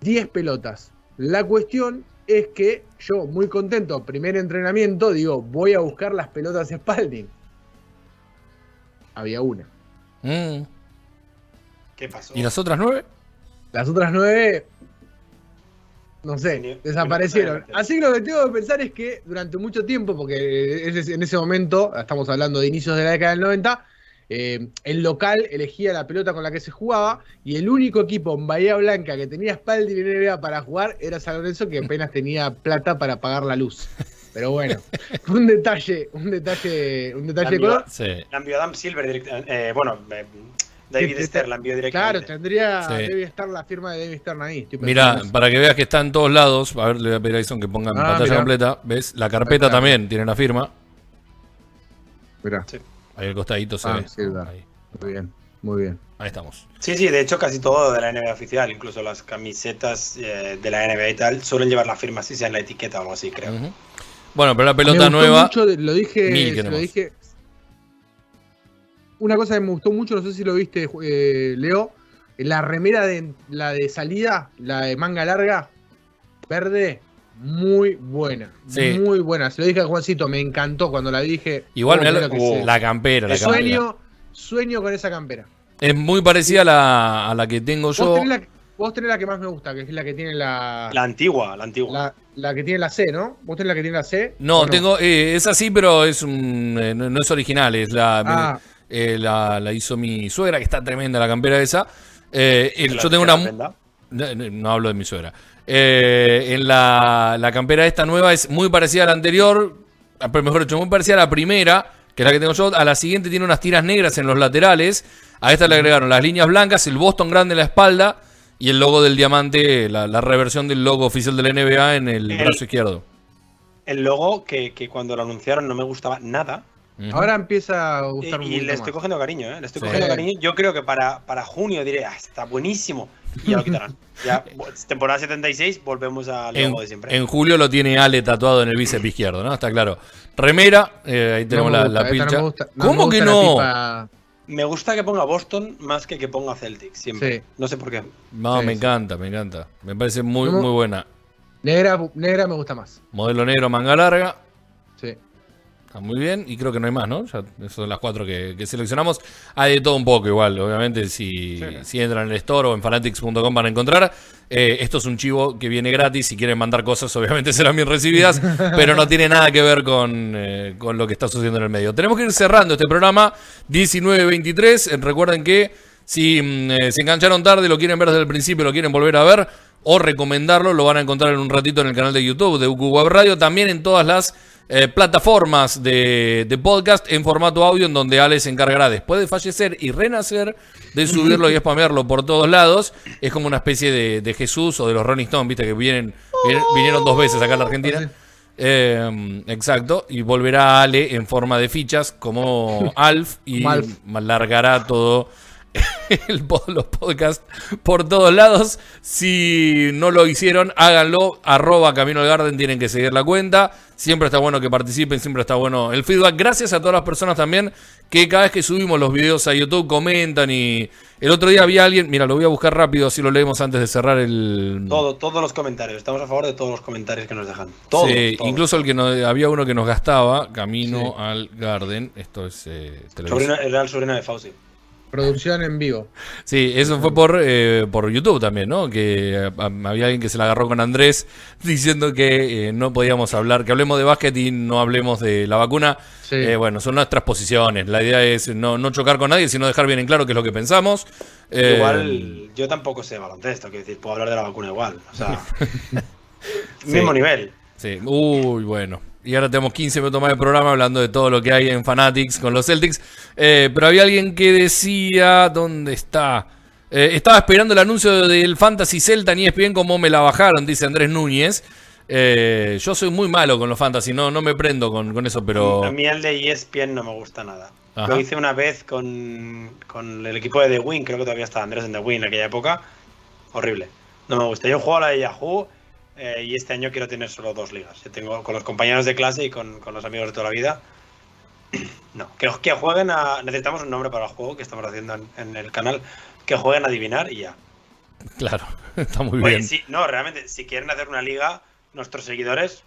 10 pelotas. La cuestión es que yo, muy contento, primer entrenamiento, digo, voy a buscar las pelotas Spalding. Había una. Mm. ¿Qué pasó? ¿Y las otras nueve? Las otras nueve, no sé, desaparecieron. Así que lo que tengo que pensar es que durante mucho tiempo, porque en ese momento, estamos hablando de inicios de la década del 90, eh, el local elegía la pelota con la que se jugaba y el único equipo en Bahía Blanca que tenía espalda y NBA para jugar era San Lorenzo que apenas tenía plata para pagar la luz. Pero bueno, un detalle, un detalle, un detalle de Amigo, color. Sí. La envió Adam Silver, direct- eh, bueno, eh, David te- la envió Claro, directamente. tendría, Sí. debe estar la firma de David Stern ahí. estoy pensando Mira, para que veas que está en todos lados, a ver, le voy a pedir a Ison que ponga en Ah, pantalla mirá. completa. ¿Ves? La carpeta Claro. también tiene la firma. Mirá. Ahí al costadito se Ah, ve. sí, verdad. Ahí. Muy bien, muy bien. Ahí estamos. Sí, sí, de hecho casi todo de la NBA oficial, incluso las camisetas eh, de la NBA y tal, suelen llevar la firma, si sea en la etiqueta o algo así, creo. Bueno, pero la Me pelota gustó nueva. mucho, lo dije, lo dije. Una cosa que me gustó mucho, no sé si lo viste, eh, Leo, La remera de la de salida, la de manga larga, verde, muy buena. Sí. Muy buena. Se lo dije a Juancito, me encantó cuando la dije. Igual mirá mirá lo- que la campera, la campera. Sueño, sueño con esa campera. Es muy parecida a la, a la que tengo Vos yo. tenés, la, vos tenés la que más me gusta, que es la que tiene la, La antigua, la antigua. la, la que tiene la C, ¿no? ¿Vos tenés la que tiene la C? No, ¿O tengo, eh, es así, pero es un, eh, no, no es original, es la, Ah. eh, la, la hizo mi suegra, que está tremenda la campera esa. Eh, yo tengo una... no, no hablo de mi suegra. Eh, en la, la campera esta nueva es muy parecida a la anterior, ah, pero mejor dicho, muy parecida a la primera, que es la que tengo yo. A la siguiente tiene unas tiras negras en los laterales. A esta le agregaron las líneas blancas, el Boston grande en la espalda y el logo del diamante, la, la reversión del logo oficial de la NBA en el El- brazo izquierdo. El logo que, que cuando lo anunciaron no me gustaba nada. Ahora empieza a Y, gustar un y poquito le estoy más. cogiendo cariño, ¿eh? Le estoy Sí. cogiendo cariño. Yo creo que para, para junio diré, ah, está buenísimo. Y ya lo quitarán. Ya, temporada 76, volvemos al En, logo de siempre. en julio lo tiene Ale tatuado en el bíceps izquierdo, ¿no? Está claro. Remera, eh, ahí tenemos No la, la no gusta- no ¿Cómo que no? tipa- Me gusta que ponga Boston más que que ponga Celtics, siempre. Sí. No sé por qué. No, Sí, me sí. encanta, me encanta. Me parece muy, muy buena. Negra, negra me gusta más. Modelo negro, manga larga. Sí. Está muy bien. Y creo que no hay más, ¿no? Ya, son las cuatro que, que seleccionamos. Hay de todo un poco igual. Obviamente, si, si entran en el store o en fanatics.com van a encontrar. Eh, esto es un chivo que viene gratis. Si quieren mandar cosas, obviamente serán bien recibidas. pero no tiene nada que ver con, eh, con lo que está sucediendo en el medio. Tenemos que ir cerrando este programa 19-23. Eh, Recuerden que si mm, eh, se engancharon tarde, lo quieren ver desde el principio, lo quieren volver a ver o recomendarlo, lo van a encontrar en un ratito en el canal de YouTube de UQ Web Radio, también en todas las eh, plataformas de, de podcast en formato audio, en donde Ale se encargará después de fallecer y renacer de subirlo y spamearlo por todos lados. Es como una especie de, de Jesús o de los Rolling Stones, viste que vienen, vienen- vinieron dos veces acá a la Argentina. Eh, exacto, y volverá Ale en forma de fichas como Alf y largará todo el, los podcasts por todos lados. Si no lo hicieron, háganlo. Arroba Camino al Garden, tienen que seguir la cuenta. Siempre está bueno que participen, siempre está bueno el feedback. Gracias a todas las personas también que cada vez que subimos los videos a YouTube comentan y el otro día había alguien, mira, lo voy a buscar rápido, así lo leemos antes de cerrar el... Todo, todos los comentarios. Estamos a favor de todos los comentarios que nos dejan. Todos. Sí, incluso el que no- había uno que nos gastaba, Camino al Garden. Esto es eh, era el sobrino de Fauci. Producción en vivo. Sí, eso fue por, eh, por YouTube también, ¿no? Que había alguien que se la agarró con Andrés diciendo que eh, no podíamos hablar, que hablemos de básquet y no hablemos de la vacuna. Sí. Eh, bueno, son nuestras posiciones. La idea es no, no chocar con nadie, sino dejar bien en claro qué es lo que pensamos. Eh, Igual, yo tampoco sé baloncesto, quiero decir, puedo hablar de la vacuna igual. O sea, Sí. mismo nivel. Sí, uy, bueno. Y ahora tenemos 15 minutos más de programa hablando de todo lo que hay en Fanatics con los Celtics. Eh, pero había alguien que decía, ¿dónde está? Eh, estaba esperando el anuncio del Fantasy Celta ni ESPN como me la bajaron, dice Andrés Núñez. Eh, yo soy muy malo con los Fantasy, no, no me prendo con, con eso, pero... A mí el de ESPN no me gusta nada. Ajá. Lo hice una vez con, con el equipo de The Win, creo que todavía estaba Andrés en The Win en aquella época. Horrible. No me gusta. Yo juego a la de Yahoo eh, y este año quiero tener solo dos ligas. Yo tengo con los compañeros de clase y con, con los amigos de toda la vida. No, que, que jueguen a. Necesitamos un nombre para el juego que estamos haciendo en, en el canal. Que jueguen a adivinar y ya. Claro, está muy Oye, bien. no, realmente, si quieren hacer una liga, nuestros seguidores,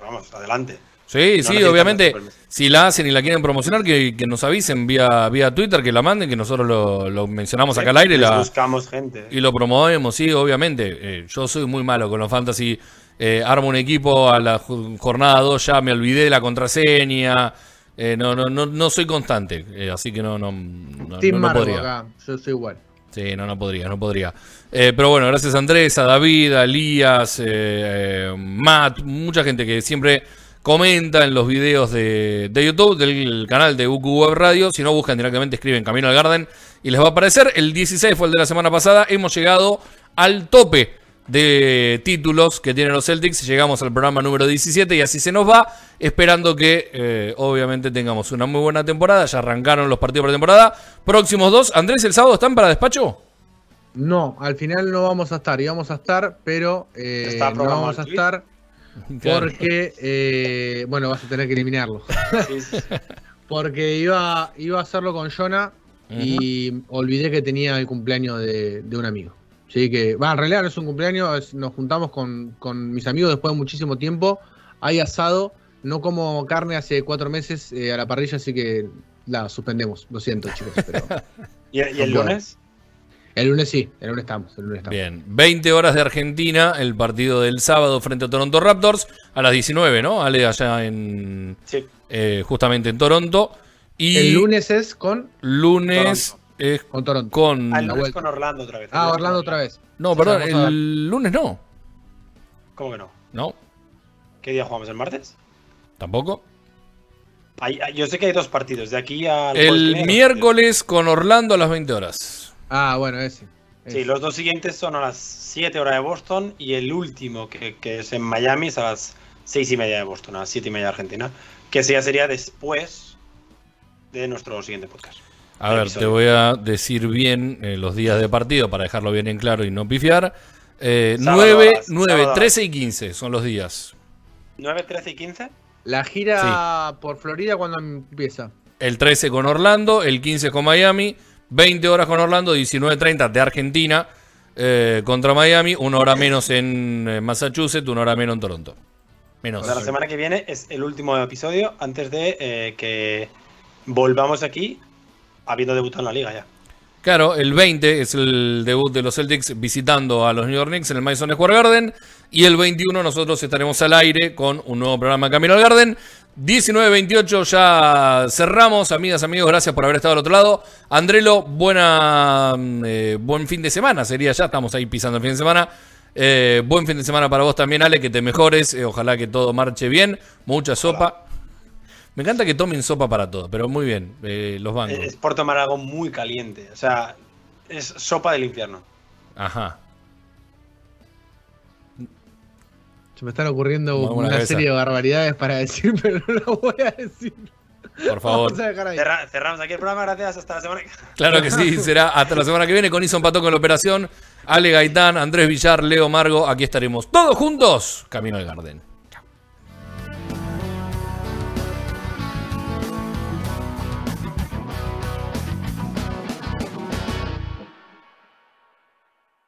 vamos, adelante. Sí, No sí, obviamente, si la hacen y la quieren promocionar, que, que nos avisen vía, vía Twitter, que la manden, que nosotros lo, lo mencionamos acá al aire. La, buscamos gente. Y lo promovemos, sí, obviamente. Eh, yo soy muy malo con los fantasy. Eh, armo un equipo a la jornada 2, ya me olvidé de la contraseña. Eh, no, no, no, no soy constante, eh, así que no, no, no, Team no- podría. acá. Yo soy igual. Sí, no, no podría, no podría. Eh, pero bueno, gracias a Andrés, a David, a Elías, eh, eh, Matt, mucha gente que siempre comenta en los videos de, de YouTube, del canal de UQ Web Radio. Si no buscan directamente, escriben Camino al Garden y les va a aparecer. El 16 fue el de la semana pasada. Hemos llegado al tope de títulos que tienen los Celtics. Llegamos al programa número 17 y así se nos va, esperando que eh, obviamente tengamos una muy buena temporada. Ya arrancaron los partidos por temporada. Próximos dos. Andrés, ¿el sábado están para despacho? No, al final no vamos a estar. Íbamos a estar, pero eh, no vamos a estar. porque, eh, bueno, vas a tener que eliminarlo. Porque iba, iba a hacerlo con Jonah, y olvidé que tenía el cumpleaños de, de un amigo. Así que, va, en realidad no es un cumpleaños, es- nos juntamos con, con mis amigos después de muchísimo tiempo. Hay asado, no como carne hace cuatro meses eh, a la parrilla, así que la suspendemos. Lo siento, chicos. Pero ¿Y, y el lunes? El lunes sí, el lunes estamos. El lunes estamos. Bien, 20 horas de Argentina, el partido del sábado frente a Toronto Raptors, a las 19, ¿no? Ale, allá en. Sí. eh, justamente en Toronto. Y El lunes es con, lunes es con Toronto. con. Ah, el La lunes con Orlando otra vez. Ah, Orlando otra vez. No, perdón, a el lunes no. ¿Cómo que no? No, ¿Qué día jugamos? ¿El martes? tampoco. Hay- yo sé que hay dos partidos, de aquí al El miércoles con Orlando a las 20 horas. Ah, bueno, ese. partidos. Sí, ese. los dos siguientes son a las 7 horas de Boston y el último, que, que es en Miami, es a las 6 y media de Boston, a las 7 y media de Argentina, que ese ya sería después de nuestro siguiente podcast. A ver, te Episodio. voy a decir bien eh, los días de partido para dejarlo bien en claro y no pifiar. Eh, Sábado 9, a las- 9, sábado a- 13 y 15 son los días. 9, 13 y 15. La gira por Florida, cuando empieza? El 13 con Orlando, el 15 con Miami, 20 horas con Orlando, 19.30 de Argentina eh, contra Miami, una hora menos en eh, Massachusetts, una hora menos en Toronto. Menos. O sea, la semana que viene es el último episodio antes de eh, que volvamos aquí habiendo debutado en la liga ya. Claro, el 20 es el debut de los Celtics visitando a los New York Knicks en el Madison Square Garden. Y el 21 nosotros estaremos al aire con un nuevo programa Camino al Garden. 19-28 ya cerramos. Amigas, amigos, gracias por haber estado al otro lado. Andrelo, buena, mm, eh, buen fin de semana sería ya. Estamos ahí pisando el fin de semana. Eh, buen fin de semana para vos también, Ale, que te mejores. Eh, ojalá que todo marche bien. Mucha sopa. Me encanta que tomen sopa para todo, pero muy bien, los bancos. Es por tomar algo muy caliente. O sea, es sopa del infierno. Ajá. Se me están ocurriendo una cabeza. serie de barbaridades para decir, pero no lo voy a decir. Por favor. Cerra- cerramos aquí el programa. Gracias. Hasta la semana que Claro que sí, será hasta la semana que viene con Ison Patón con la operación. Ale Gaitán, Andrés Villar, Leo Margo, aquí estaremos todos juntos, Camino al Garden.